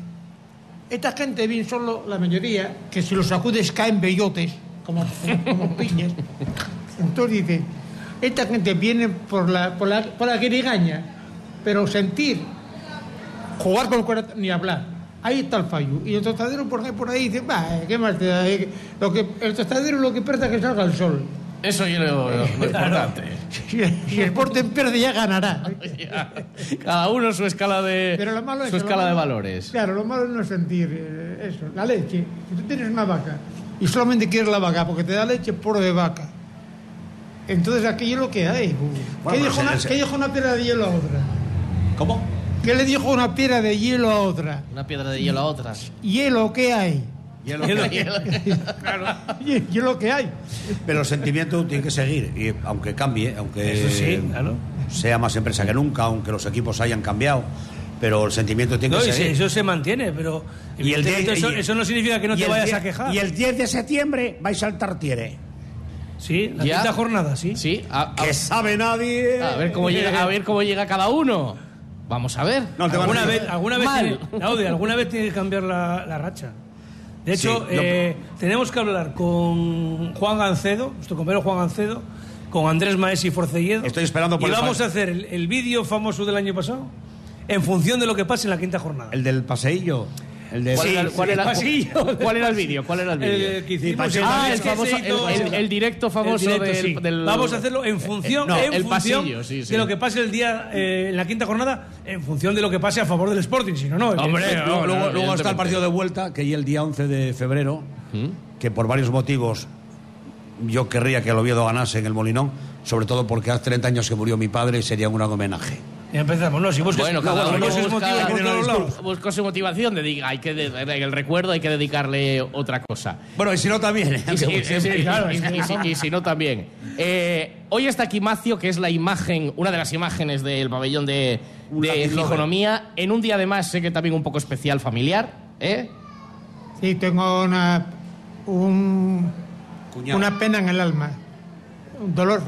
Esta gente bien solo, la mayoría, que si los sacudes caen bellotes, como, como piñas. Entonces dice, esta gente viene por la, por la, por la guirigaña, pero sentir, jugar con el corazón, ni hablar. Ahí está el fallo. Y el tostadero por ahí, por ahí dice, va, ¿qué más te da? Eh, Lo que, el tostadero lo que pierde es que salga el sol. Eso yo lo, lo importante. Si, si el Sporting pierde ya ganará. Cada uno su escala de, Pero lo malo es su lo escala de valores. Claro, lo malo es no sentir eh, eso. La leche. Si tú tienes una vaca y solamente quieres la vaca porque te da leche puro de vaca. Entonces aquello es lo que hay. Bueno, ¿Qué, dijo una, qué dijo una piedra de hielo a otra? ¿Cómo? ¿Qué le dijo una piedra de hielo a otra? Una piedra de hielo a otra. ¿Hielo qué hay? Hielo Hielo, que hay. hielo que hay. Pero el sentimiento tiene que seguir, y aunque cambie, aunque Eso sí, claro. sea más empresa que nunca, aunque los equipos hayan cambiado, pero el sentimiento tiene No, que y seguir. se- eso se mantiene, pero Y el evidentemente die- eso, y- eso no significa que no te vayas die- a quejar. Y el 10 de septiembre vais al Tartiere. Sí, la quinta jornada, sí. Sí, a, a- Que sabe nadie. a ver cómo llega, a ver cómo llega cada uno. Vamos a ver. No, ¿Alguna vez, alguna vez Mal. tiene, alguna vez tiene que cambiar la, la racha. De hecho, Sí, eh, tenemos que hablar con Juan Gancedo, nuestro compañero Juan Gancedo, con Andrés Maesi Forcelledo. Estoy esperando por Y vamos a hacer el, el vídeo famoso del año pasado en función de lo que pase en la quinta jornada. El del paseillo. El de- ¿Cuál, Sí, era, cuál sí, era- el pasillo. cuál era el vídeo? ¿Cuál era el vídeo? El que hicimos, ah, el famoso, el, directo famoso El directo, del, sí. del- Vamos a hacerlo en función, No, en el función pasillo, sí, sí. de lo que pase el día eh, en la quinta jornada, en función de lo que pase a favor del Sporting, si no, no. luego, evidentemente. luego- luego está el partido de vuelta, que ya el día 11 de febrero, que por varios motivos yo querría que el Oviedo ganase en el Molinón, sobre todo porque hace 30 años que murió mi padre y sería un gran homenaje. Ya empezamos, no, si buscas, Bueno, no, cada uno busca, busca su motivación. Dedica, hay que de- el recuerdo hay que dedicarle otra cosa. Bueno, y si no también. Y si, no también. Eh, hoy está aquí Macio, que es la imagen, una de las imágenes del pabellón de, de. Gijonomía, en un día además sé que también un poco especial familiar. ¿eh? Sí, tengo una, un- una pena en el alma, un dolor.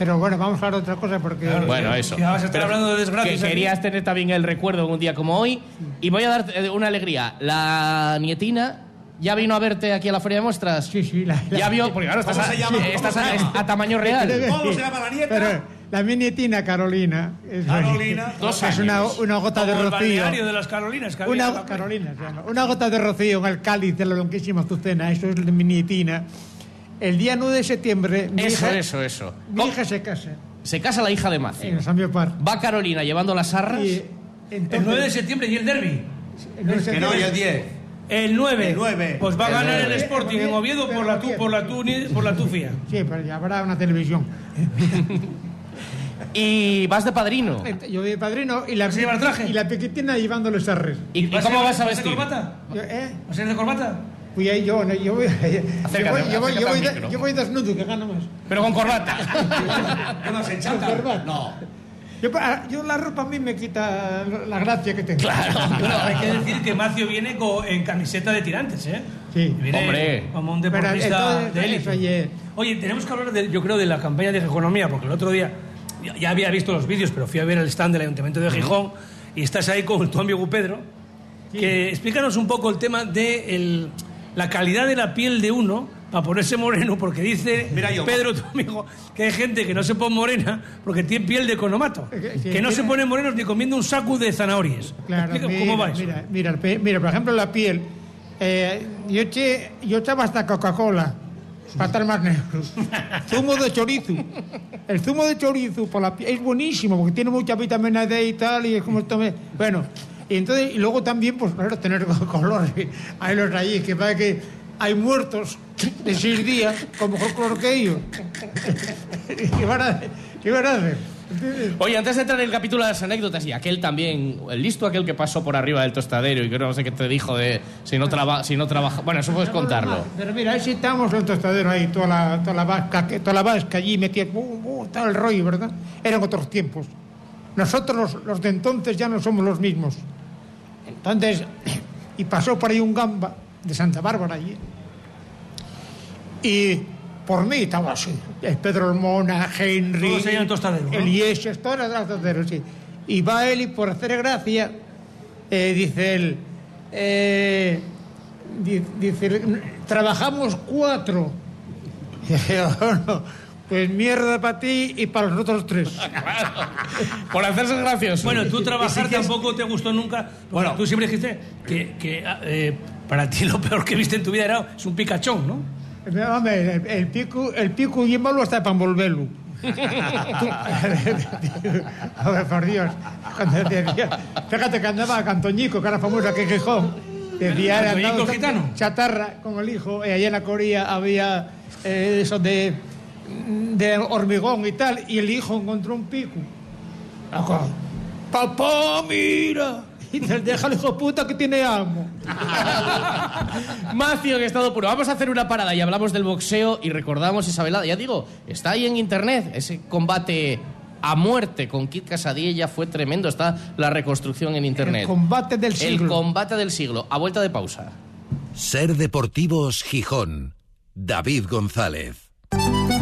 Pero bueno, vamos a hablar de otra cosa porque... bueno, eso. ya vas a estar hablando de desgracias Que querías tener también el recuerdo en un día como hoy. Y voy a dar eh, una alegría. La nietina ya vino a verte aquí a la feria de muestras. Sí, sí. La, Ya vio, porque claro, estás, ¿Cómo a, estás a- a tamaño real. ¿Cómo se llama la nieta? Pero la mi nietina Carolina. Es, Carolina. Dos es una, una gota de Como el rocío. de las Carolinas. que Una, la- Carolina se llama. Una gota de rocío en el cáliz de la blanquísima azucena. Eso es de mi nietina. El día 9 de septiembre, mi, Eso, hija, eso, eso. mi hija se casa Se casa la hija de Macio. en el San Biopar. Va Carolina llevando las arras. Y entonces- El 9 de septiembre y el derby. el 9 de Que no, y el septiembre- 10. El 9. El 9. Pues va a El ganar el 9. Sporting en Oviedo por la, tu, por la, tu, por la tufia. Sí, pero ya habrá una televisión. Y vas de padrino. Yo voy de padrino y la, ¿Vas a llevar traje? y la pequitina llevándole sarres. ¿Y, y cómo vas a ¿Vas de vestir? corbata? Yo, ¿eh? ¿Vas a ir de corbata? Pues ahí yo, no, yo voy, yo Acércate, voy, yo voy, yo voy de- yo voy desnudo, que gano más. Pero con corbata. Con corbata. No. Yo, la ropa a mí me quita la gracia que tengo. Bueno, hay que decir que Macio viene co- en camiseta de tirantes, ¿eh? Sí. Viene Hombre. como un Pero deportista entonces, de élite. oye, tenemos que hablar, de, yo creo, de la campaña de economía, porque el otro día ya, había visto los vídeos, pero fui a ver el stand del Ayuntamiento de Gijón y estás ahí con tu amigo Pedro. Que explícanos un poco el tema de el- la calidad de la piel de uno para ponerse moreno, porque dice Mira yo, Pedro, tu amigo, que hay gente que no se pone morena porque tiene piel de economato. Que- no se ponen morenos ni comiendo un saco de zanahorias. Claro, mira, ¿Cómo va eso? Mira, mira, mira, por ejemplo, la piel. eh, yo, eché, yo echaba hasta Coca-Cola para estar más negro. zumo de chorizo. El zumo de chorizo por la piel es buenísimo porque tiene mucha vitamina D y tal. Y es como esto me- Bueno, y entonces, y luego también, pues claro, tener colores. Hay los allí que parece que hay muertos de seis días con mejor color que ellos. ¿Qué van a, qué van a hacer? Oye, antes de entrar en el capítulo de las anécdotas, y aquel también, el listo aquel que pasó por arriba del tostadero y que no sé qué te dijo de si no, traba, si no trabaja. Bueno, eso puedes contarlo. Pero mira, ahí sí en el tostadero ahí, toda la, toda la vasca, que, toda la vasca allí metía, uh, uh, tal el rollo, ¿verdad? Eran otros tiempos. Nosotros los, los de entonces ya no somos los mismos. Entonces, y pasó por ahí un gamba de Santa Bárbara allí. Y por mí estaba así. Pedro Mona, Henry. Todos ahí en el tostadero, ¿no? Elieses, todos en el tostadero, sí. Y va él y por hacer gracia, eh, dice él, eh, di- dice, trabajamos cuatro. Dije, "Bueno, pues mierda para ti y para los otros tres. Por hacerse gracioso. Bueno, tú trabajar tampoco te gustó nunca. Bueno, tú siempre dijiste que, que, ah, eh, para ti lo peor que viste en tu vida era es un picachón, ¿no? Hombre, el, el pico, el pico y el malo hasta para envolverlo. A ver, por Dios. Fíjate que andaba Cantoñico, que era famoso aquí en Gijón. Decía, era ¿Cantoñico andaba gitano? chatarra con el hijo, y allá en la Corea había eh, eso de, de hormigón y tal, y el hijo encontró un pico. Acá, Papá, mira. Y dice, déjale, hijo de puta, que tiene amo. Macio en estado puro. Vamos a hacer una parada y hablamos del boxeo y recordamos esa velada. Ya digo, está ahí en internet ese combate a muerte con Kid Casadilla fue tremendo. Está la reconstrucción en internet. El combate del El siglo. combate del siglo. A vuelta de pausa. Ser Deportivos Gijón. David González.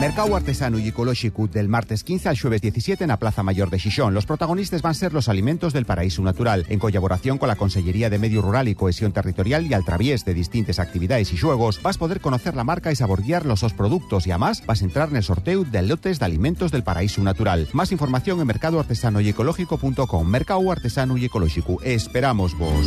Mercado Artesano y Ecológico del martes 15 al jueves 17 en la Plaza Mayor de Xixón. Los protagonistas van a ser los alimentos del paraíso natural, en colaboración con la Consellería de Medio Rural y Cohesión Territorial y al través de distintas actividades y juegos, vas a poder conocer la marca y saborear los dos productos y además vas a entrar en el sorteo de lotes de alimentos del paraíso natural. Más información en mercadoartesano y ecológico.com. Mercado Artesano y Ecológico. Esperamos vos.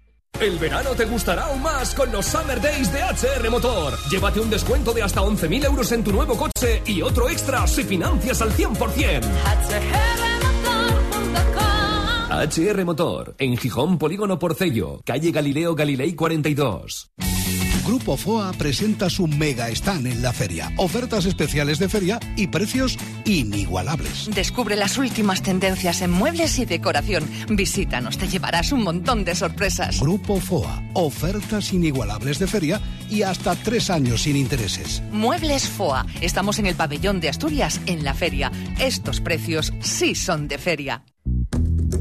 El verano te gustará aún más con los Summer Days de HR Motor. Llévate un descuento de hasta 11.000 euros en tu nuevo coche y otro extra si financias al 100%. HR Motor, en Gijón Polígono Porcello, calle Galileo Galilei 42. Grupo FOA presenta su mega stand en la feria. Ofertas especiales de feria y precios inigualables. Descubre las últimas tendencias en muebles y decoración. Visítanos, te llevarás un montón de sorpresas. Grupo FOA. Ofertas inigualables de feria y hasta tres años sin intereses. Muebles FOA. Estamos en el pabellón de Asturias, en la feria. Estos precios sí son de feria.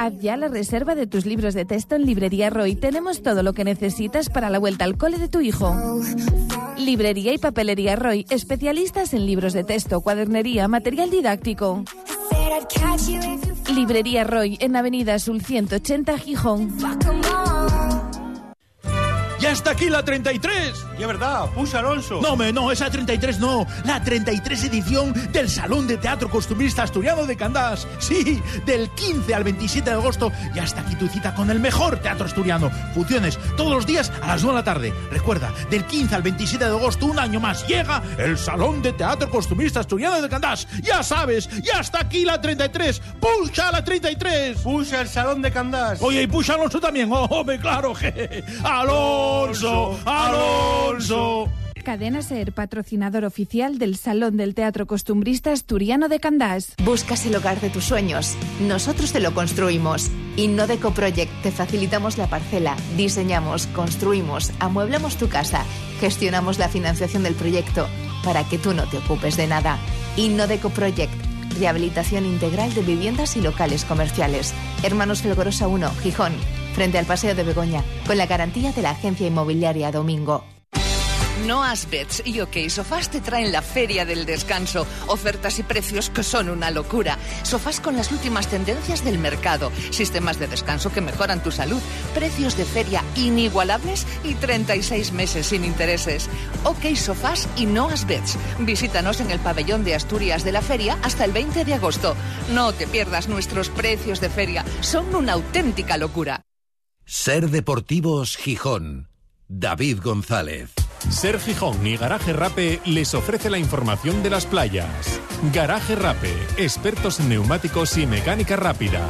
Haz ya la reserva de tus libros de texto en Librería Roy. Tenemos todo lo que necesitas para la vuelta al cole de tu hijo. Librería y papelería Roy, especialistas en libros de texto, cuadernería, material didáctico. Librería Roy, en Avenida Azul 180, Gijón. ¡Ya está aquí la 33! Y es verdad, push Alonso. No, me, no, esa 33 no. La 33 edición del Salón de Teatro Costumbrista Asturiano de Candás. Sí, del 15 al 27 de agosto. Ya está aquí tu cita con el mejor teatro asturiano. Funciones todos los días a las 9 de la tarde. Recuerda, del 15 al 27 de agosto, un año más, llega el Salón de Teatro Costumbrista Asturiano de Candás. Ya sabes, ya está aquí la 33. ¡Pucha la 33! Puxa el Salón de Candás. Oye, y pucha Alonso también. ¡Oh, hombre, claro! je. ¡Alonso! ¡Alonso! Cadena Ser, patrocinador oficial del Salón del Teatro Costumbrista Asturiano de Candás. Buscas el hogar de tus sueños. Nosotros te lo construimos. Innodeco Project te facilitamos la parcela, diseñamos, construimos, amueblamos tu casa, gestionamos la financiación del proyecto para que tú no te ocupes de nada. Innodeco Project. Rehabilitación integral de viviendas y locales comerciales. Hermanos Felgorosa 1, Gijón, frente al Paseo de Begoña, con la garantía de la agencia inmobiliaria Domingo. No Asbets y OK Sofás te traen la Feria del Descanso. Ofertas y precios que son una locura. Sofás con las últimas tendencias del mercado. Sistemas de descanso que mejoran tu salud. Precios de feria inigualables y 36 meses sin intereses. OK Sofás y No Asbets. Visítanos en el pabellón de Asturias de la Feria hasta el 20 de agosto. No te pierdas nuestros precios de feria. Son una auténtica locura. Ser Deportivos Gijón. David González. Ser Gijón y Garaje Rape les ofrece la información de las playas. Garaje Rape, expertos en neumáticos y mecánica rápida.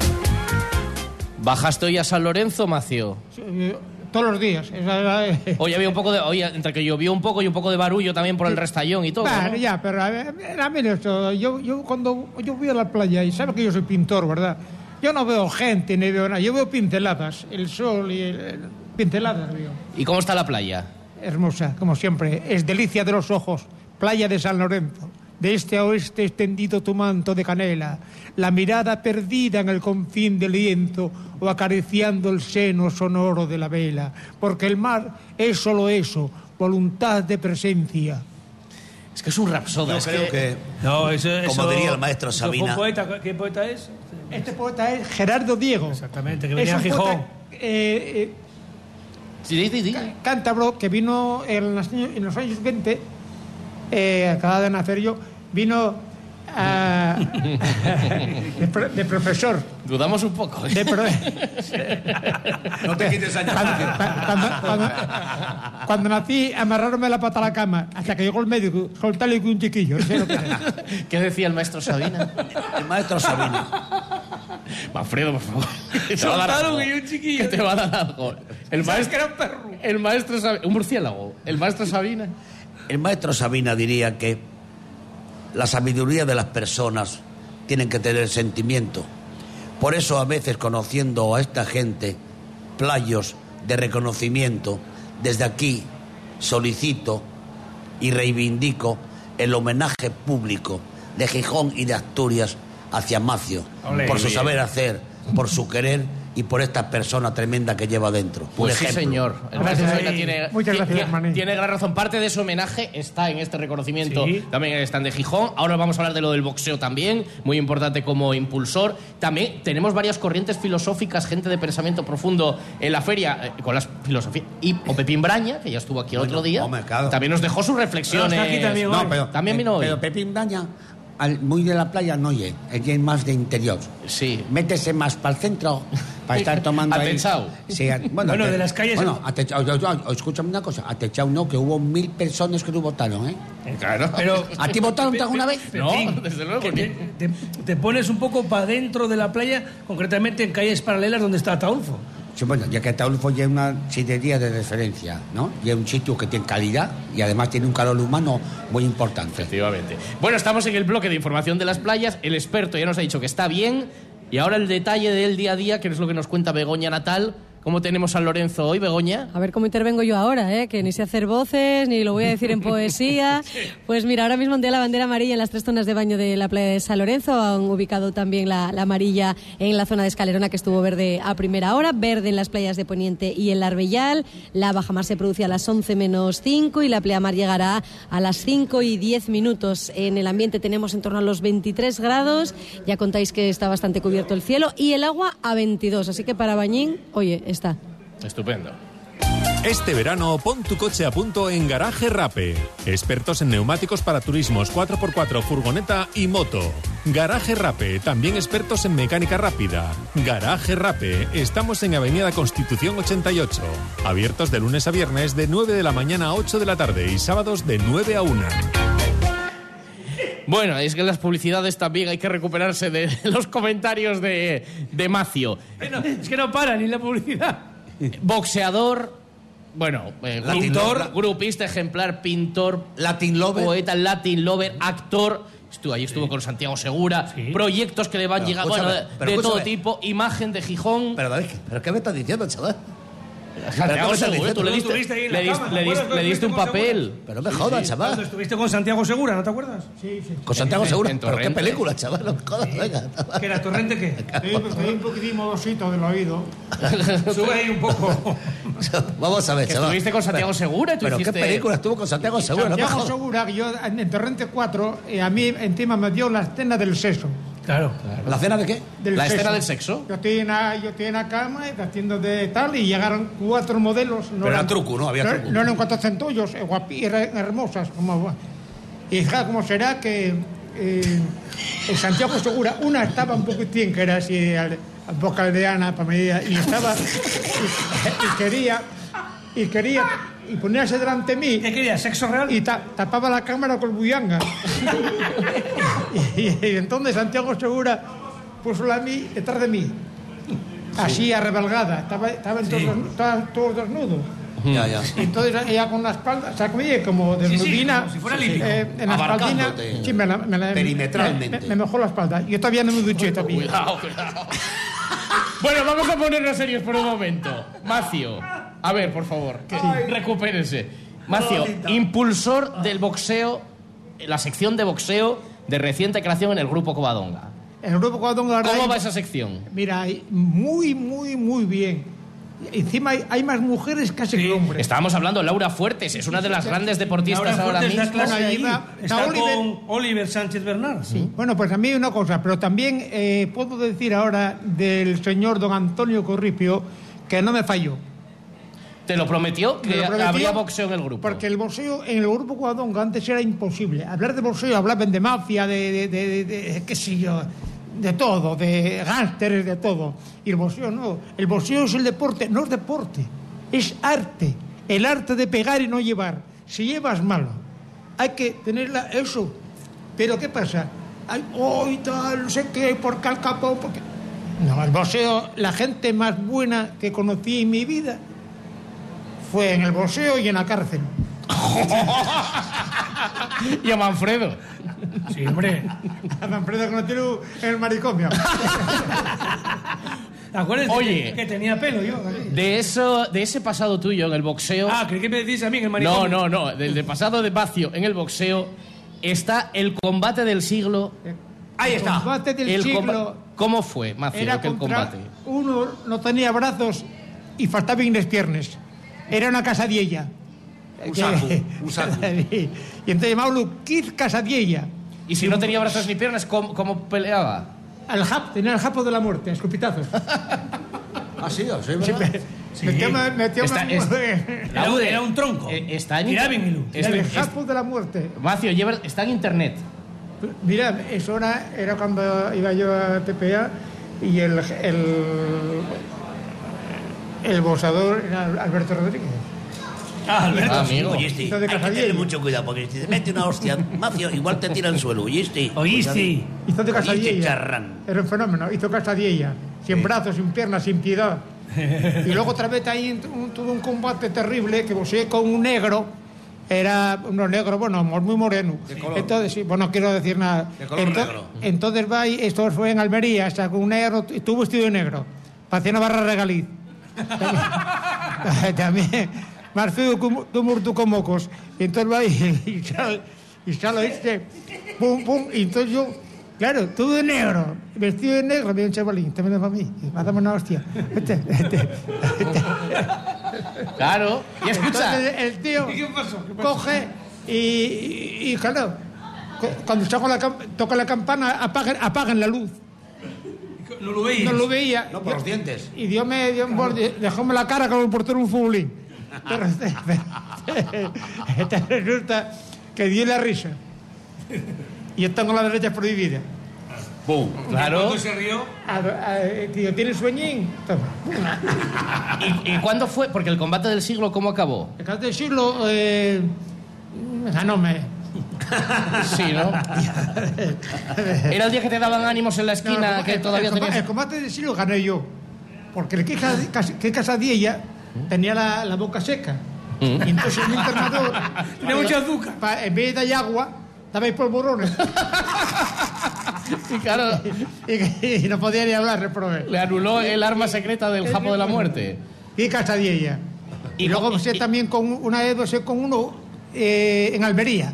¿Bajaste hoy a San Lorenzo, Macio? Eh, Todos los días. Esa- Hoy había un poco de. Oye, entre que llovió un poco y un poco de barullo también por el restallón y todo. Bueno, ¿no? ya, pero a ver, era menos todo. Yo, yo cuando yo voy a la playa, y sabe que yo soy pintor, ¿verdad? Yo no veo gente ni veo nada, yo veo pinceladas, el sol y el, el- pinceladas veo. ¿Y cómo está la playa? Hermosa, como siempre, es delicia de los ojos, playa de San Lorenzo. De este a oeste extendido tu manto de canela, la mirada perdida en el confín del viento o acariciando el seno sonoro de la vela, porque el mar es solo eso, voluntad de presencia. Es que es un rapsoda. Yo es creo que, No, eso, como eso- diría el maestro Sabina, poeta. ¿Qué poeta es? Este poeta es Gerardo Diego. Exactamente, que Es venía a Gijón. poeta, eh, eh, ca- cántabro que vino en los años, en los años 20, eh, acababa de nacer yo, vino ah, de, pro- de profesor. Dudamos un poco. ¿eh? De pro- No te quites años. cuando, cuando- cuando- cuando nací, amarraronme la pata a la cama hasta que llegó el médico. Soltarle un chiquillo. que. ¿Qué decía el maestro Sabina? El maestro Sabina. Manfredo, por favor. Que algo. y un chiquillo. Que te va a dar algo. El maestro, que era un perro? el maestro Sabina. Un murciélago. El maestro Sabina. El maestro Sabina diría que la sabiduría de las personas tienen que tener sentimiento. Por eso a veces conociendo a esta gente, playos de reconocimiento, desde aquí solicito y reivindico el homenaje público de Gijón y de Asturias hacia Macio, por su saber hacer, por su querer y por esta persona tremenda que lleva dentro. Pues sí, señor. El Gracias. tiene, Muchas gracias, tiene- Maní. tiene gran razón. Parte de ese homenaje está en este reconocimiento Sí. también en el stand de Gijón. Ahora vamos a hablar de lo del boxeo también, muy importante como impulsor. También tenemos varias corrientes filosóficas, gente de pensamiento profundo en la feria, eh, con las filosofías. Y o Pepín Braña, que ya estuvo aquí el otro día, hombre, claro. también nos dejó sus reflexiones. Pero está aquí también. No, pero, También vino hoy. Pero Pepín Daña, al, muy de la playa, no oye, es más de interior. Sí. Métese más para el centro, para estar tomando ahí. Atechao. Sí, a- bueno, Bueno, ate- de las calles- Bueno, atechao, yo- yo- escúchame una cosa, atechao no, que hubo mil personas que no votaron, ¿eh? Claro. Pero, ¿A ti votaron Pe- alguna Pe- vez? No, desde luego que ni- Te, te- te pones un poco para dentro de la playa, concretamente en calles paralelas donde está Ataulfo. Bueno, ya que Ataulfo ya es una sillería de referencia, ¿no? Y es un sitio que tiene calidad y además tiene un calor humano muy importante. Efectivamente. Bueno, estamos en el bloque de información de las playas. El experto ya nos ha dicho que está bien. Y ahora el detalle del día a día, que es lo que nos cuenta Begoña Natal. ¿Cómo tenemos a Lorenzo hoy, Begoña? A ver cómo intervengo yo ahora, ¿eh? que ni sé hacer voces, ni lo voy a decir en poesía. Pues mira, ahora mismo ondea la bandera amarilla en las tres zonas de baño de la playa de San Lorenzo. Han ubicado también la, la amarilla en la zona de Escalerona, que estuvo verde a primera hora, verde en las playas de Poniente y el Arbellal. La bajamar se produce a las 11 menos 5 y la pleamar llegará a las 5 y 10 minutos. En el ambiente tenemos en torno a los 23 grados. Ya contáis que está bastante cubierto el cielo y el agua a 22. Así que para Bañín, oye, está. Estupendo. Este verano pon tu coche a punto en Garaje Rape. Expertos en neumáticos para turismos 4x4, furgoneta y moto. Garaje Rape, también expertos en mecánica rápida. Garaje Rape, estamos en Avenida Constitución 88. Abiertos de lunes a viernes de 9 de la mañana a 8 de la tarde y sábados de 9 a 1. Bueno, es que en las publicidades también hay que recuperarse de los comentarios de, de Macio. Es que no para ni la publicidad. Boxeador, bueno, eh, Latin pintor, lover. grupista ejemplar, pintor, Latin lover. poeta, Latin lover, actor. Estuvo, ahí estuvo con Santiago Segura, proyectos que le van llegando bueno, de, todo tipo, imagen de Gijón. Pero David, ¿pero qué me estás diciendo, chaval? Le diste, Estuviste ahí en le la diste- cama, le ¿te diste- acuerdas le diste un cuando papel. Pero me jodas, Cuando chaval. estuviste con Santiago Segura, ¿no te acuerdas? Sí, sí. Con Santiago Segura. en ¿Pero qué Torrente. película, chaval? No jodas, venga. ¿Que era Torrente qué? Estoy un poquitín modosito del oído. Sube ahí un poco. Vamos a ver, chaval. estuviste con Santiago Segura ¿Pero hiciste... qué película estuvo con Santiago Segura? No me Santiago. Segura, yo en, en Torrente 4, eh, a mí encima me dio la escena del sexo. Claro. ¿La cena de qué? Del ¿La sexo. escena del sexo? Yo estoy en la, yo estoy en la cama haciendo de tal y llegaron cuatro modelos. No Pero era truco, ¿no? Había no, truco. No eran cuatro centollos, eh, guapi, eran hermosas. Como, y fíjate cómo será que eh, en Santiago Segura, una estaba un poquitín, que era así, al, al boca aldeana, para medida, y estaba, y, y quería, y quería, y ponerse delante de mí. ¿Qué quería? ¿Sexo real? Y ta- tapaba la cámara con buyanga. y, y entonces Santiago Segura puso la mí detrás de mí. Así arrebalgada. Estaba, estaba en todos, estaban todos desnudos. Ya, ya. Y entonces ella con la espalda, o sea, como, oye, como desnudina. como si fuera eh, en la espaldina. Sí, me la, me la- Perimetralmente. Me, me mejó la espalda. Yo todavía no me duché todavía. Cuidado, cuidado. bueno, vamos a ponernos serios por un momento. Macio, a ver, por favor, que recupérense. Macio, impulsor del boxeo, la sección de boxeo de reciente creación en el Grupo Covadonga. El grupo ahora ¿Cómo va esa sección? Mira, muy, muy, muy bien. Encima hay, hay más mujeres casi que hombres. Estábamos hablando de Laura Fuertes, es una de las grandes deportistas Laura ahora mismo. Bueno. Está Oliver. con Oliver Sánchez Bernard. Sí. Bueno, pues a mí una cosa, pero también eh, puedo decir ahora del señor don Antonio Corripio que no me falló. Te lo prometió que lo prometió habría boxeo en el grupo. Porque el boxeo en el grupo Guadonga antes era imposible. Hablar de boxeo, hablaban de mafia, de, de, de- de- qué sé yo, de todo, de gánsteres, de todo. Y el boxeo no. El boxeo es el deporte, no es deporte, es arte. El arte de pegar y no llevar. Si llevas malo, hay que tener la- eso. Pero ¿qué pasa? Ay, oh, y tal, no sé qué, por Cal Capó, porque... No, el boxeo, la gente más buena que conocí en mi vida fue en el boxeo y en la cárcel. y a Manfredo. Sí, hombre. A Manfredo conocí en el manicomio. ¿Te acuerdas de Oye. que, que tenía pelo yo? De eso, de ese pasado tuyo en el boxeo. Ah, creí que me decís a mí en el no, manicomio. no, no. Del, del pasado de Bacio en el boxeo está el combate del siglo. Ahí está. El combate del El siglo ¿Cómo fue, Macio, era aquel combate? uno no tenía brazos y faltaban las piernas. Era una casadiella. Un saco, un saco. y entonces llamábalo Kid Casadiella. Y si no tenía brazos ni piernas, ¿cómo, cómo peleaba? Al jap, tenía el japo de la muerte, a escupitazos. Ah, sí, sí, Sí, ¿verdad? me- metió una- metió Está- una- es- Era, un- era un tronco. Eh, está en Tiraba en inter- hilo. es- el es- japo de la muerte. Macio, lleva- está en internet. Mira, eso era, era cuando iba yo a PPA y el, el, el boxador era Alberto Rodríguez. Ah, Alberto. Ah, amigo. Oíste, Hizo hay de que tener mucho cuidado porque si te mete una hostia, Macio, igual te tira al suelo, ¿oíste? ¿Oíste? Hizo de Oíste, Casadiella. Era un fenómeno. Hizo Casadiella. Sin brazos, sin piernas, sin piedad. y luego otra vez ahí un- tuvo un combate terrible que boxeé con un negro. Era uno negro, bueno, muy moreno. Entonces, sí, bueno, no quiero decir nada. De color Ento- negro. Entonces va y esto fue en Almería, o sea, con un negro, y tuvo vestido de negro. Parecía una barra regaliz. También, también muerto con mocos. Y entonces va y, y sale, y sale este, pum, pum, y entonces yo, claro, todo de negro, vestido de negro, me dio un chavalín, te me para mí, y me dame una hostia. Este, este, Claro. Y escucha. entonces el tío coge y, y, y, claro, cu- cuando toca la campana, apaguen, apaguen la luz. No lo veis. No lo veía. No, por los dientes. Y Dios me dio un borde, dejóme la cara como el portero un futbolín. Pero este, este resulta que dio la risa. Y yo tengo la derecha prohibida. ¡Pum! Claro. ¿Cuándo se rió? A- a- Digo, ¿tienes sueñín? ¿Y, y cuándo fue? Porque el combate del siglo, ¿cómo acabó? El caso del siglo, eh, ganóme. Sí, ¿no? Era el día que te daban ánimos en la esquina, No, que el- todavía el, tenías... el combate del siglo gané yo. Porque el que, que Casadilla tenía la, la boca seca. Mm. Y entonces mi entrenador. Tenía mucha azúcar. pa- en vez de dar agua, daba polvorones. Y claro, y, y no podía ni hablar, reprobé. le anuló el arma secreta del japo de la muerte. Y Casadilla. Y, luego boxeé también con una vez con uno eh, en Almería.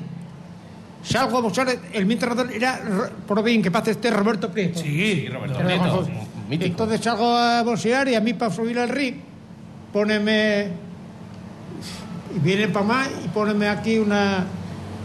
Salgo a boxear, el entrenador era, por bien que pase este Roberto Prieto. Sí, Roberto Prieto, mítico. Entonces salgo a boxear y a mí para subir al ring, póneme. Y vienen para más y póneme aquí una,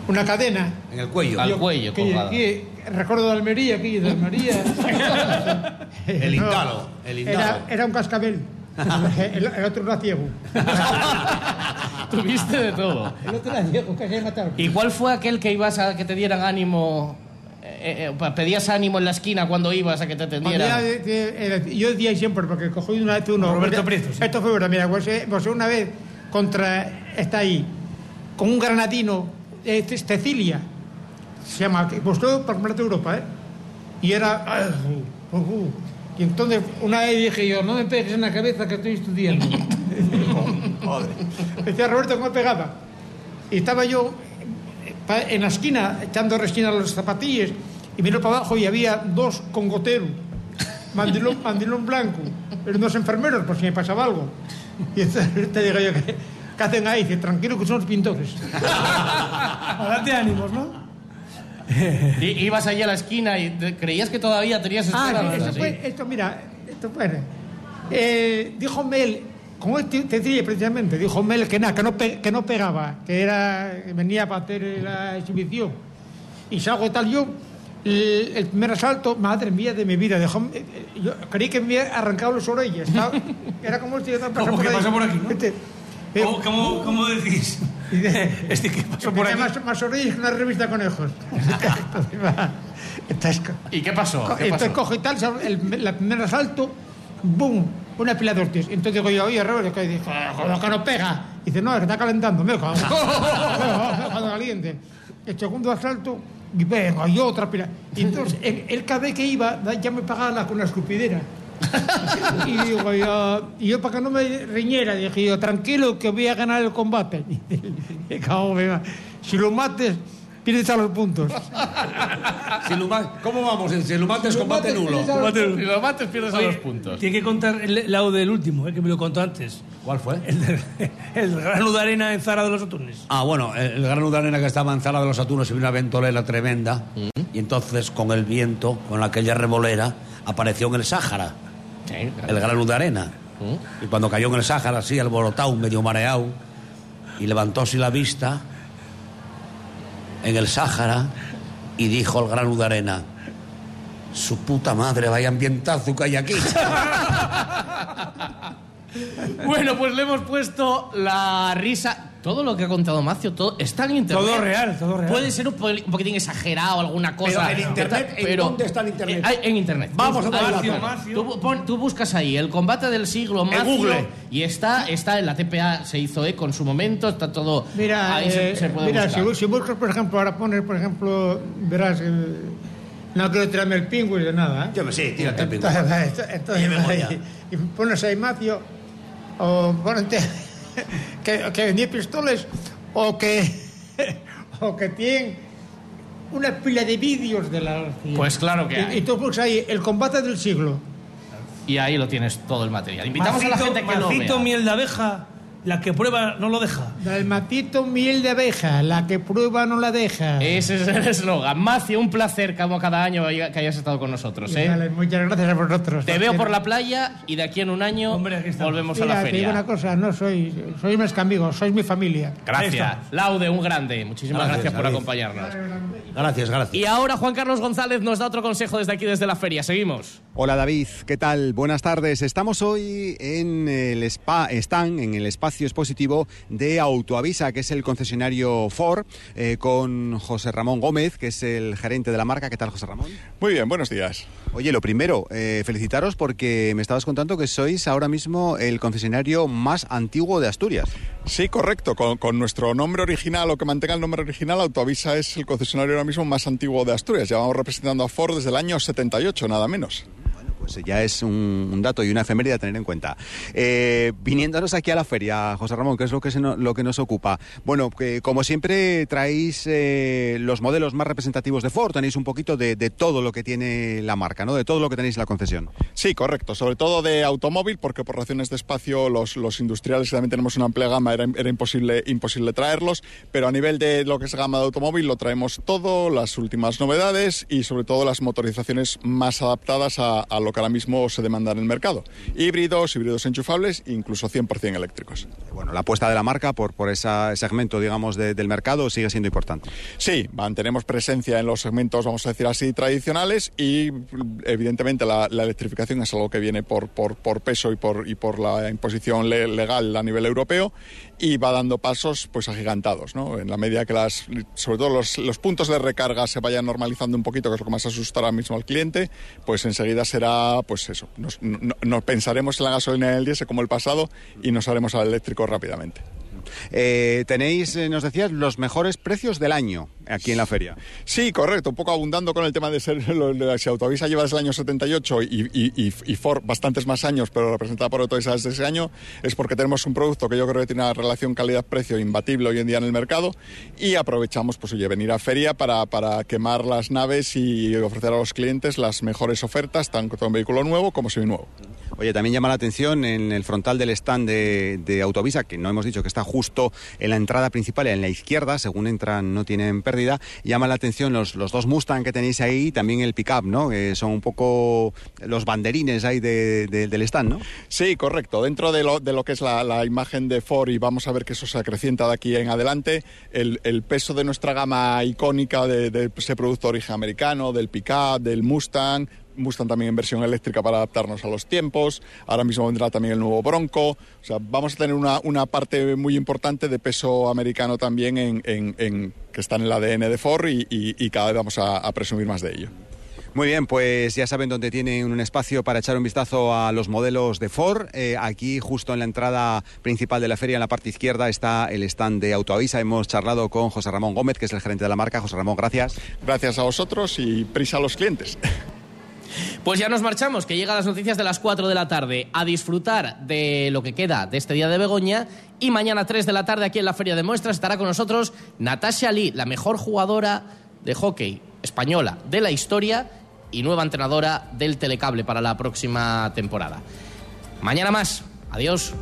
una cadena. En el cuello. Al cuello, que- recuerdo de Almería, aquí de Almería. El No, indalo, el indalo. Era, era un cascabel. El, el otro era ciego. Tuviste de todo. El otro era ciego, casi mataron. ¿Y cuál fue aquel que ibas a que te dieran ánimo? eh, eh, pa- pedías ánimo en la esquina cuando ibas a que te atendieran. de- era- yo decía siempre, porque cogí una vez uno. Roberto Prieto, sí. Esto fue verdad, mira, pues, eh, pues una vez contra. Está ahí, con un granadino, eh, Ce- Cecilia, se llama, Campeonato de Europa, ¿eh? Y era. ah, uh, uh. Y entonces una vez dije yo, no me pegues en la cabeza que estoy estudiando. Joder. Decía Roberto me pegaba. Y estaba yo en la esquina, echando resina a los zapatillas, y miro para abajo y había dos con gotero, mandilón, mandilón blanco, eran dos enfermeros por si me pasaba algo. Y entonces te digo yo, ¿qué, qué hacen ahí? Dice, tranquilo que son los pintores. A darte ánimos, ¿no? Y, ibas allí a la esquina y te- creías que todavía tenías Ah, esperanza. esto, ¿sí? fue, esto, mira, esto fue. Eh, dijo Mel, con este Cecilia precisamente, dijo Mel que nada, que no, pe- que no pegaba, que era venía para hacer la exhibición. Y salgo tal, yo, el, el primer asalto, madre mía de mi vida, dejó, eh, eh, yo creí que me había arrancado las orejas. estaba- era como este, yo estaba Como pasando ahí. por aquí, ¿no? Este, ¿Cómo, cómo, cómo decís? Este que pasó por aquí. Más, más orillas que una revista conejos. Entonces, ¿Y qué pasó? ¿Qué entonces pasó? cojo y tal, el, el primer asalto, ¡boom! Una pila de hostias. Entonces digo yo, oye, Robert, que dice, joder, que no pega. dice, no, es que está calentando, me cago. Caliente. El segundo asalto, y venga, y otra pila. Y entonces, él, cada vez que iba, ya me pagaba la- con la escupidera. y digo yo, y yo para que no me riñera, dije yo, tranquilo que voy a ganar el combate. Y cago, si lo mates, pierdes a los puntos. Si lo ¿Cómo vamos? Si lo mates, Si lo combate mates, nulo. a. Si lo mates, pierdes a Oye, los puntos. Tiene que contar el lado del último, eh, que me lo contó antes. ¿Cuál fue? El, del- el grano de arena en Zara de los Atunes. Ah, bueno, el, el grano de arena que estaba en Zara de los Atunos y vino una ventolera tremenda. Y entonces, con el viento, con aquella revolera, apareció en el Sáhara el grano de arena. Y cuando cayó en el Sáhara, así, alborotado, medio mareado, y levantó así la vista en el Sáhara y dijo al grano de arena: Su puta madre, vaya ambientazo que hay aquí. Bueno, pues le hemos puesto la risa. Todo lo que ha contado Macio, todo está en internet. Todo real, todo real. Puede ser un, po- un poquitín exagerado, alguna cosa. Pero en internet, ¿en pero- dónde está el internet? Eh, hay- en internet. Vamos a ponerlo Macio. Macio. Tú, pon- tú buscas ahí el combate del siglo Macio. Google. Y está, está en la TPA, se hizo eco en su momento, está todo. Mira, ahí se, eh, se puede mira buscar. si, si buscas, por ejemplo, ahora pones, por ejemplo, verás, el- no quiero tirarme el pingüis de nada. ¿eh? Yo me sí, tírate el pingüis. Entonces, entonces, Y me voy ya. y pones ahí Macio, o que, que ni pistoles, o que, o que tienen una pila de vídeos de la. Pues claro que Y- hay. Y, tú pones ahí el combate del siglo. Y ahí lo tienes todo el material. Invitamos a la gente que lo Macito vea. miel de abeja, la que prueba no lo deja. Del matito miel de abeja, la que prueba no la deja. Ese es el eslogan. Macio, un placer como cada año que hayas estado con nosotros. ¿eh? Vale, muchas gracias a vosotros. Te veo por la playa y de aquí en un año volvemos a Mira, la te digo feria. una cosa, no sois, sois mis amigos, sois mi familia. Gracias. Laude, un grande. Muchísimas Gracias, gracias, por David. acompañarnos. Gracias, gracias. Y ahora Juan Carlos González nos da otro consejo desde aquí, desde la feria. Seguimos. Hola David, ¿qué tal? Buenas tardes. Estamos hoy en el spa, están en el espacio expositivo de Autoavisa, que es el concesionario Ford, eh, con José Ramón Gómez, que es el gerente de la marca. ¿Qué tal, José Ramón? Muy bien, buenos días. Oye, lo primero, eh, felicitaros porque me estabas contando que sois ahora mismo el concesionario más antiguo de Asturias. Sí, correcto. Con, con nuestro nombre original o que mantenga el nombre original, Autoavisa es el concesionario ahora mismo más antiguo de Asturias. Llevamos representando a Ford desde el año 78, nada menos. Pues ya es un, un dato y una efeméride a tener en cuenta. Eh, viniéndonos aquí a la feria, José Ramón, que es lo que, se no- lo que nos ocupa. Bueno, que como siempre traéis eh, los modelos más representativos de Ford, tenéis un poquito de, de todo lo que tiene la marca, ¿no? De todo lo que tenéis en la concesión. Sí, correcto. Sobre todo de automóvil, porque por razones de espacio los, los industriales también tenemos una amplia gama, era, era imposible, imposible traerlos. Pero a nivel de lo que es gama de automóvil lo traemos todo, las últimas novedades y sobre todo las motorizaciones más adaptadas a, a lo que ahora mismo se demanda en el mercado. Híbridos, híbridos enchufables, incluso 100% eléctricos. Bueno, la apuesta de la marca por, por ese segmento, digamos, de- del mercado sigue siendo importante. Sí, mantenemos presencia en los segmentos, vamos a decir así, tradicionales y evidentemente la, la electrificación es algo que viene por, por, por peso y por, y por la imposición le- legal a nivel europeo y va dando pasos pues agigantados, ¿no? En la medida que las, sobre todo los, los puntos de recarga se vayan normalizando un poquito, que es lo que más asusta ahora mismo al cliente, pues enseguida será, pues eso, nos, no- pensaremos en la gasolina y en el diésel como el pasado y nos haremos al eléctrico rápidamente. Eh, tenéis, eh, nos decías, los mejores precios del año aquí en la feria. Sí, correcto, un poco abundando con el tema de ser, lo- lo- si Autovisa lleva desde el año 78 y, y, y, Ford bastantes más años, pero representada por Autovisa desde ese año, es porque tenemos un producto que yo creo que tiene una relación calidad-precio imbatible hoy en día en el mercado y aprovechamos, pues oye, venir a feria para, para quemar las naves y ofrecer a los clientes las mejores ofertas, tanto en vehículo nuevo como seminuevo. Oye, también llama la atención en el frontal del stand de, de Autovisa, que no hemos dicho que está justo en la entrada principal, en la izquierda, según entran no tienen pérdida, llama la atención los, los dos Mustang que tenéis ahí y también el pickup, ¿no? Que son un poco los banderines ahí de- de- del stand, ¿no? Sí, correcto. Dentro de lo, de lo que es la, imagen de Ford, y vamos a ver que eso se acrecienta de aquí en adelante, el, peso de nuestra gama icónica de, de ese producto de origen americano, del pickup, del Mustang, Mustang también en versión eléctrica para adaptarnos a los tiempos. Ahora mismo vendrá también el nuevo Bronco. O sea, vamos a tener una, una parte muy importante de peso americano también en, en- en- que está en el ADN de Ford y, y- y cada vez vamos a, a presumir más de ello. Muy bien, pues ya saben dónde tienen un espacio para echar un vistazo a los modelos de Ford. Eh, aquí, justo en la entrada principal de la feria, en la parte izquierda, está el stand de Autoavisa. Hemos charlado con José Ramón Gómez, que es el gerente de la marca. José Ramón, gracias. Gracias a vosotros y prisa a los clientes. Pues ya nos marchamos, que llegan las noticias de las 4 de la tarde. A disfrutar de lo que queda de este día de Begoña. Y mañana 3 de la tarde aquí en la Feria de Muestras estará con nosotros Natasha Lee, la mejor jugadora de hockey española de la historia y nueva entrenadora del Telecable para la próxima temporada. Mañana más. Adiós.